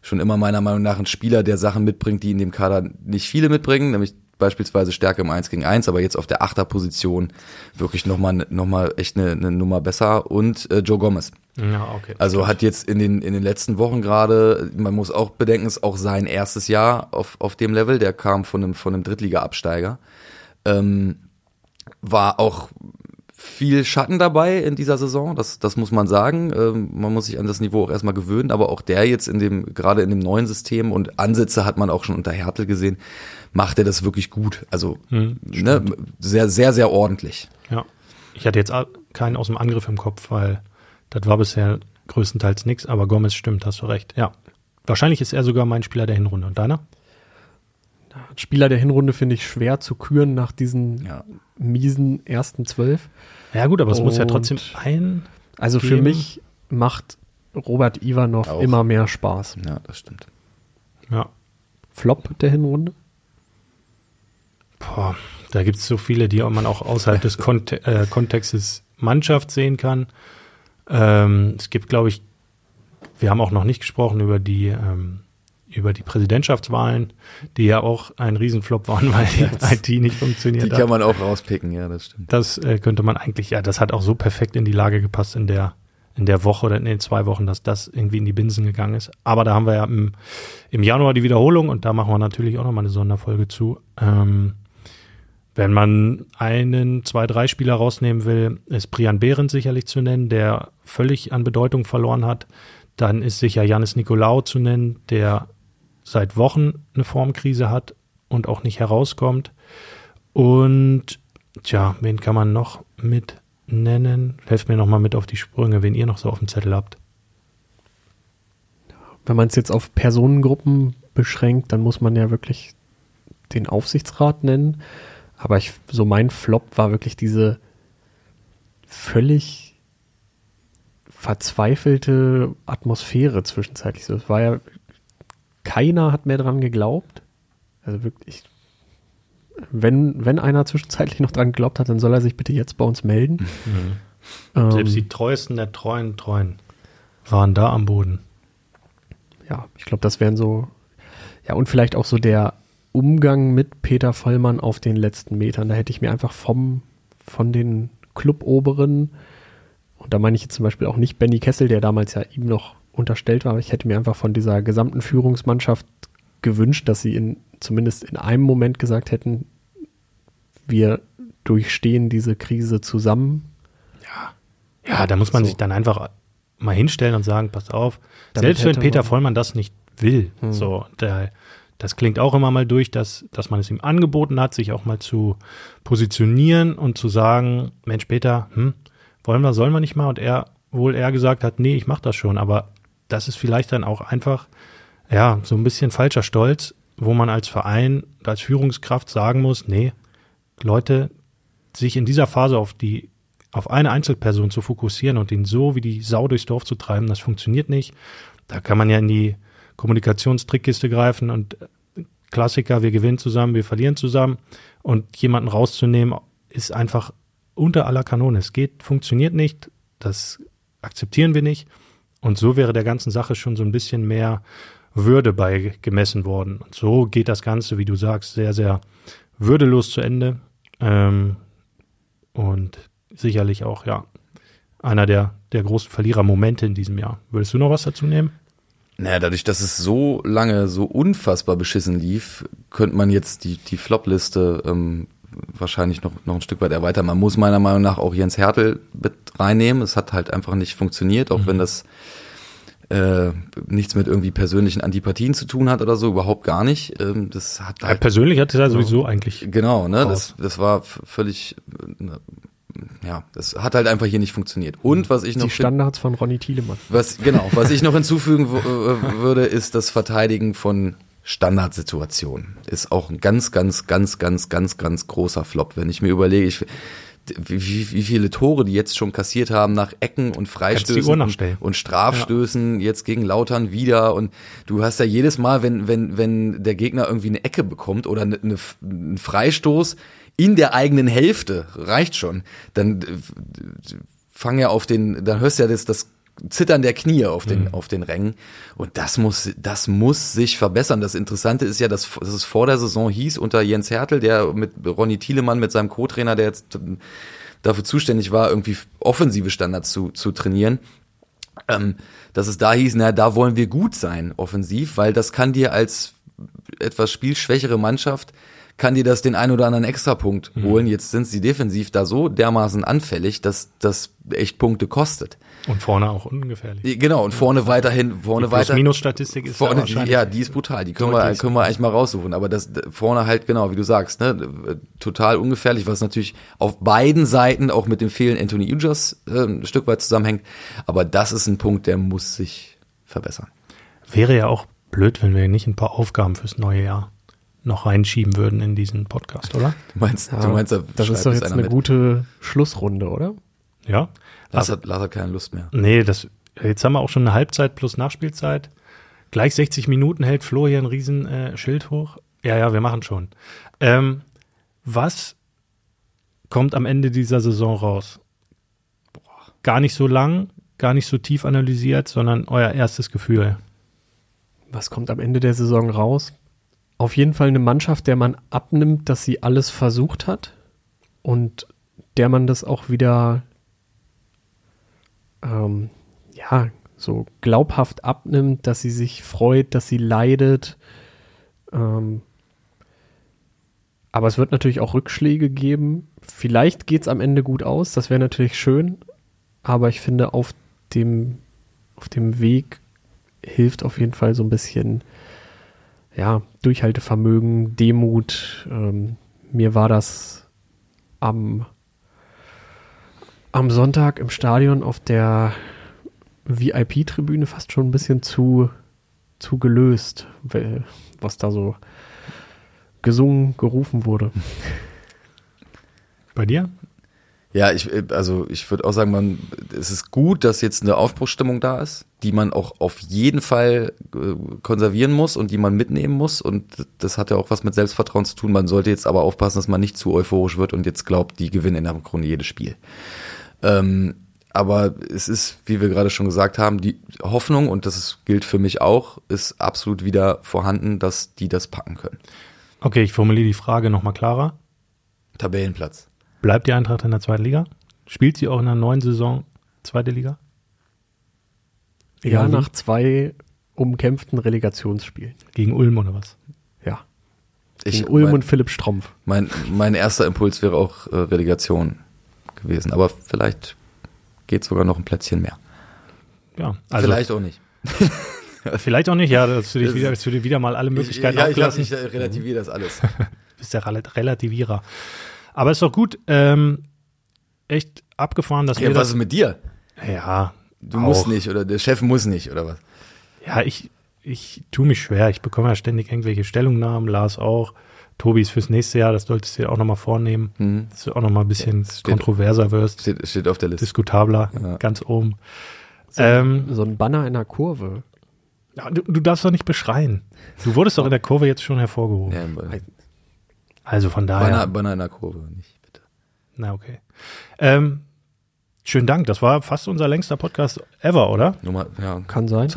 schon immer meiner Meinung nach ein Spieler, der Sachen mitbringt, die in dem Kader nicht viele mitbringen, nämlich beispielsweise Stärke im 1 gegen 1, aber jetzt auf der Achterposition wirklich nochmal noch mal echt eine, eine Nummer besser und äh, Joe Gomez. Ja, okay. Also hat jetzt in den, in den letzten Wochen gerade, man muss auch bedenken, ist auch sein erstes Jahr auf, auf dem Level, der kam von einem, von einem Drittliga-Absteiger. Ähm, war auch viel Schatten dabei in dieser Saison, das, das muss man sagen. Ähm, man muss sich an das Niveau auch erstmal gewöhnen, aber auch der jetzt in dem, gerade in dem neuen System und Ansätze hat man auch schon unter Hertel gesehen, macht er das wirklich gut. Also hm, ne, sehr, sehr, sehr ordentlich. Ja. Ich hatte jetzt keinen aus dem Angriff im Kopf, weil das war bisher größtenteils nichts, aber Gomez stimmt, hast du recht. Ja. Wahrscheinlich ist er sogar mein Spieler der Hinrunde. Und deiner? Spieler der Hinrunde finde ich schwer zu küren nach diesen ja. miesen ersten zwölf. Ja gut, aber es muss ja trotzdem ein. Also für mich macht Robert Ivanov Auch. immer mehr Spaß. Ja, das stimmt. Ja. Flop der Hinrunde? Boah, da gibt es so viele, die man auch außerhalb des Kont äh, Kontextes Mannschaft sehen kann. Ähm, es gibt, glaube ich, wir haben auch noch nicht gesprochen über die ähm, über die Präsidentschaftswahlen, die ja auch ein Riesenflop waren, weil die IT nicht funktioniert hat. Die kann man auch rauspicken, ja, das stimmt. Das äh, könnte man eigentlich, ja, das hat auch so perfekt in die Lage gepasst, in der in der Woche oder in den zwei Wochen, dass das irgendwie in die Binsen gegangen ist. Aber da haben wir ja im, im Januar die Wiederholung und da machen wir natürlich auch nochmal eine Sonderfolge zu. Ähm, wenn man einen, zwei, drei Spieler rausnehmen will, ist Brian Behrens sicherlich zu nennen, der völlig an Bedeutung verloren hat. Dann ist sicher Janis Nikolaou zu nennen, der seit Wochen eine Formkrise hat und auch nicht herauskommt. Und tja, wen kann man noch mit nennen? Helft mir noch mal mit auf die Sprünge, wen ihr noch so auf dem Zettel habt. Wenn man es jetzt auf Personengruppen beschränkt, dann muss man ja wirklich den Aufsichtsrat nennen. Aber ich, so mein Flop war wirklich diese völlig verzweifelte Atmosphäre zwischenzeitlich. So, es war ja, keiner hat mehr dran geglaubt. Also wirklich, wenn, wenn einer zwischenzeitlich noch dran geglaubt hat, dann soll er sich bitte jetzt bei uns melden. Mhm. Ähm, Selbst die treuesten der treuen Treuen waren da am Boden. ja, ich glaube, das wären so, ja, und vielleicht auch so der Umgang mit Peter Vollmann auf den letzten Metern. Da hätte ich mir einfach vom, von den Cluboberen, und da meine ich jetzt zum Beispiel auch nicht Benny Kessel, der damals ja ihm noch unterstellt war, aber ich hätte mir einfach von dieser gesamten Führungsmannschaft gewünscht, dass sie in, zumindest in einem Moment gesagt hätten, wir durchstehen diese Krise zusammen. Ja, da muss man So. sich dann einfach mal hinstellen und sagen, passt auf, Damit selbst wenn Peter man- Vollmann das nicht will, Hm. so, der, das klingt auch immer mal durch, dass, dass man es ihm angeboten hat, sich auch mal zu positionieren und zu sagen, Mensch, Peter, hm, wollen wir, sollen wir nicht mal? Und er wohl eher gesagt hat, nee, ich mach das schon, aber das ist vielleicht dann auch einfach, ja, so ein bisschen falscher Stolz, wo man als Verein, als Führungskraft sagen muss, nee, Leute, sich in dieser Phase auf die auf eine Einzelperson zu fokussieren und ihn so wie die Sau durchs Dorf zu treiben, das funktioniert nicht. Da kann man ja in die Kommunikationstrickkiste greifen und äh, Klassiker, wir gewinnen zusammen, wir verlieren zusammen und jemanden rauszunehmen, ist einfach unter aller Kanone. Es geht, funktioniert nicht, das akzeptieren wir nicht und so wäre der ganzen Sache schon so ein bisschen mehr Würde bei gemessen worden. Und so geht das Ganze, wie du sagst, sehr, sehr würdelos zu Ende. Ähm, und sicherlich auch, ja, einer der, der großen Verlierermomente in diesem Jahr. Würdest du noch was dazu nehmen? Naja, dadurch, dass es so lange so unfassbar beschissen lief, könnte man jetzt die, die Flop-Liste ähm, wahrscheinlich noch, noch ein Stück weit erweitern. Man muss meiner Meinung nach auch Jens Hertel mit reinnehmen. Es hat halt einfach nicht funktioniert, auch wenn das äh, nichts mit irgendwie persönlichen Antipathien zu tun hat oder so, überhaupt gar nicht. Ähm, das hat Ja, halt persönlich hat es ja sowieso eigentlich. Genau, ne? raus. Das, das war völlig, ne, ja, das hat halt einfach hier nicht funktioniert. Und was ich noch Die Standards von Ronny Thielemann. was, genau, was ich noch hinzufügen äh, würde, ist das Verteidigen von Standardsituationen. Ist auch ein ganz, ganz, ganz, ganz, ganz, ganz großer Flop. Wenn ich mir überlege, ich, wie, wie, viele Tore die jetzt schon kassiert haben nach Ecken und Freistößen und, und Strafstößen, jetzt gegen Lautern wieder. Und du hast ja jedes Mal, wenn, wenn, wenn der Gegner irgendwie eine Ecke bekommt oder eine, eine, einen Freistoß in der eigenen Hälfte, reicht schon, dann äh, fang ja auf den, dann hörst du ja das, das Zittern der Knie auf den, auf den Rängen. Und das muss, das muss sich verbessern. Das Interessante ist ja, dass, dass es vor der Saison hieß, unter Jens Hertel, der mit Ronny Thielemann, mit seinem Co-Trainer, der jetzt dafür zuständig war, irgendwie offensive Standards zu, zu trainieren, ähm, dass es da hieß, na, da wollen wir gut sein, offensiv, weil das kann dir als etwas spielschwächere Mannschaft kann dir das den ein oder anderen Extrapunkt holen. Jetzt sind sie defensiv da so dermaßen anfällig, dass das echt Punkte kostet. Und vorne auch ungefährlich. Genau, und vorne weiterhin, vorne Die weiter. Plus-Minus-Statistik ist Vorne, wahrscheinlich ja, die ist brutal. Die können wir, können wir eigentlich mal raussuchen. Aber das vorne halt, genau, wie du sagst, ne, total ungefährlich, was natürlich auf beiden Seiten auch mit dem Fehlen Anthony Ugers äh, ein Stück weit zusammenhängt. Aber das ist ein Punkt, der muss sich verbessern. Wäre ja auch blöd, wenn wir nicht ein paar Aufgaben fürs neue Jahr noch reinschieben würden in diesen Podcast, oder? Du meinst, Ja, du meinst, da das ist doch jetzt einer eine mit. gute Schlussrunde, oder? Ja. Lars hat, Lars hat keine Lust mehr. Nee, das, jetzt haben wir auch schon eine Halbzeit plus Nachspielzeit. Gleich 60 Minuten hält Flo hier ein riesen äh, Schild hoch. Ja, ja, wir machen schon. Ähm, was kommt am Ende dieser Saison raus? Gar nicht so lang, gar nicht so tief analysiert, sondern euer erstes Gefühl. Was kommt am Ende der Saison raus? Auf jeden Fall eine Mannschaft, der man abnimmt, dass sie alles versucht hat und der man das auch wieder ähm, ja, so glaubhaft abnimmt, dass sie sich freut, dass sie leidet. Ähm, aber es wird natürlich auch Rückschläge geben. Vielleicht geht es am Ende gut aus, das wäre natürlich schön. Aber ich finde, auf dem, auf dem Weg hilft auf jeden Fall so ein bisschen ja, Durchhaltevermögen, Demut. Ähm, mir war das am, am Sonntag im Stadion auf der VIP-Tribüne fast schon ein bisschen zu, zu gelöst, was da so gesungen, gerufen wurde. Bei dir? Ja, ich, also ich würde auch sagen, man, es ist gut, dass jetzt eine Aufbruchsstimmung da ist, die man auch auf jeden Fall äh, konservieren muss und die man mitnehmen muss. Und das hat ja auch was mit Selbstvertrauen zu tun. Man sollte jetzt aber aufpassen, dass man nicht zu euphorisch wird und jetzt glaubt, die gewinnen in der Grunde jedes Spiel. Ähm, aber es ist, wie wir gerade schon gesagt haben, die Hoffnung, und das ist, gilt für mich auch, ist absolut wieder vorhanden, dass die das packen können. Okay, ich formuliere die Frage nochmal klarer. Tabellenplatz. Bleibt die Eintracht in der zweiten Liga? Spielt sie auch in der neuen Saison zweite Liga? Ja, nach zwei umkämpften Relegationsspielen. Gegen Ulm oder was? Ja. Ich, Gegen Ulm mein, und Philipp Strumpf. Mein, mein erster Impuls wäre auch äh, Relegation gewesen. Aber vielleicht geht sogar noch ein Plätzchen mehr. Ja, also vielleicht auch nicht. vielleicht auch nicht, ja, dass du, dich wieder, dass du dir wieder mal alle Möglichkeiten ich, ja, ich, ich, ich relativiere das alles. bist der Relativierer. Aber ist doch gut, ähm, echt abgefahren, dass ja, wir was ist mit dir? Ja. Du auch. musst nicht oder der Chef muss nicht oder was? Ja, ich, ich tue mich schwer. Ich bekomme ja ständig irgendwelche Stellungnahmen, Lars auch. Tobi ist fürs nächste Jahr, das solltest du dir auch nochmal vornehmen, mhm. dass du auch nochmal ein bisschen ja, steht, kontroverser wirst. Steht, steht auf der Liste. Diskutabler, ja. ganz oben. So, ähm, so, ein Banner in der Kurve. Ja, du, du, darfst doch nicht beschreien. Du wurdest doch in der Kurve jetzt schon hervorgehoben. Ja, also von daher. Banner, Banner in der Kurve, nicht bitte. Na, okay. Ähm, schönen Dank. Das war fast unser längster Podcast ever, oder? Nummer, ja. Kann sein.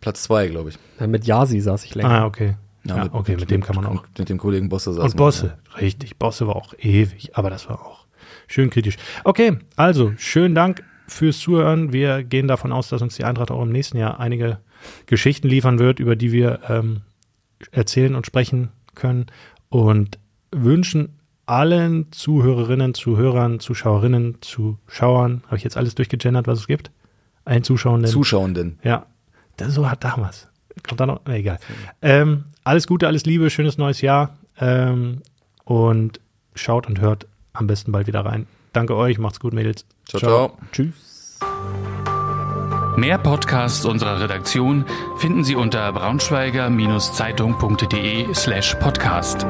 Platz zwei, glaube ich. Ja, mit Yasi saß ich länger. Ah, okay. Ja, ja mit, okay, mit, mit, dem kann man auch. Mit dem Kollegen Bosse saß Und Bosse, ja. richtig. Bosse war auch ewig, aber das war auch schön kritisch. Okay, also schönen Dank fürs Zuhören. Wir gehen davon aus, dass uns die Eintracht auch im nächsten Jahr einige Geschichten liefern wird, über die wir ähm, erzählen und sprechen können. Und wünschen allen Zuhörerinnen, Zuhörern, Zuschauerinnen, Zuschauern, habe ich jetzt alles durchgegendert, was es gibt? Allen Zuschauenden. Zuschauenden. Ja, das so hat damals. Kommt da noch? Na, egal. Ähm, alles Gute, alles Liebe, schönes neues Jahr. Ähm, und schaut und hört am besten bald wieder rein. Danke euch, macht's gut, Mädels. Ciao, ciao. ciao. Tschüss. Mehr Podcasts unserer Redaktion finden Sie unter braunschweiger-zeitung.de slash podcast.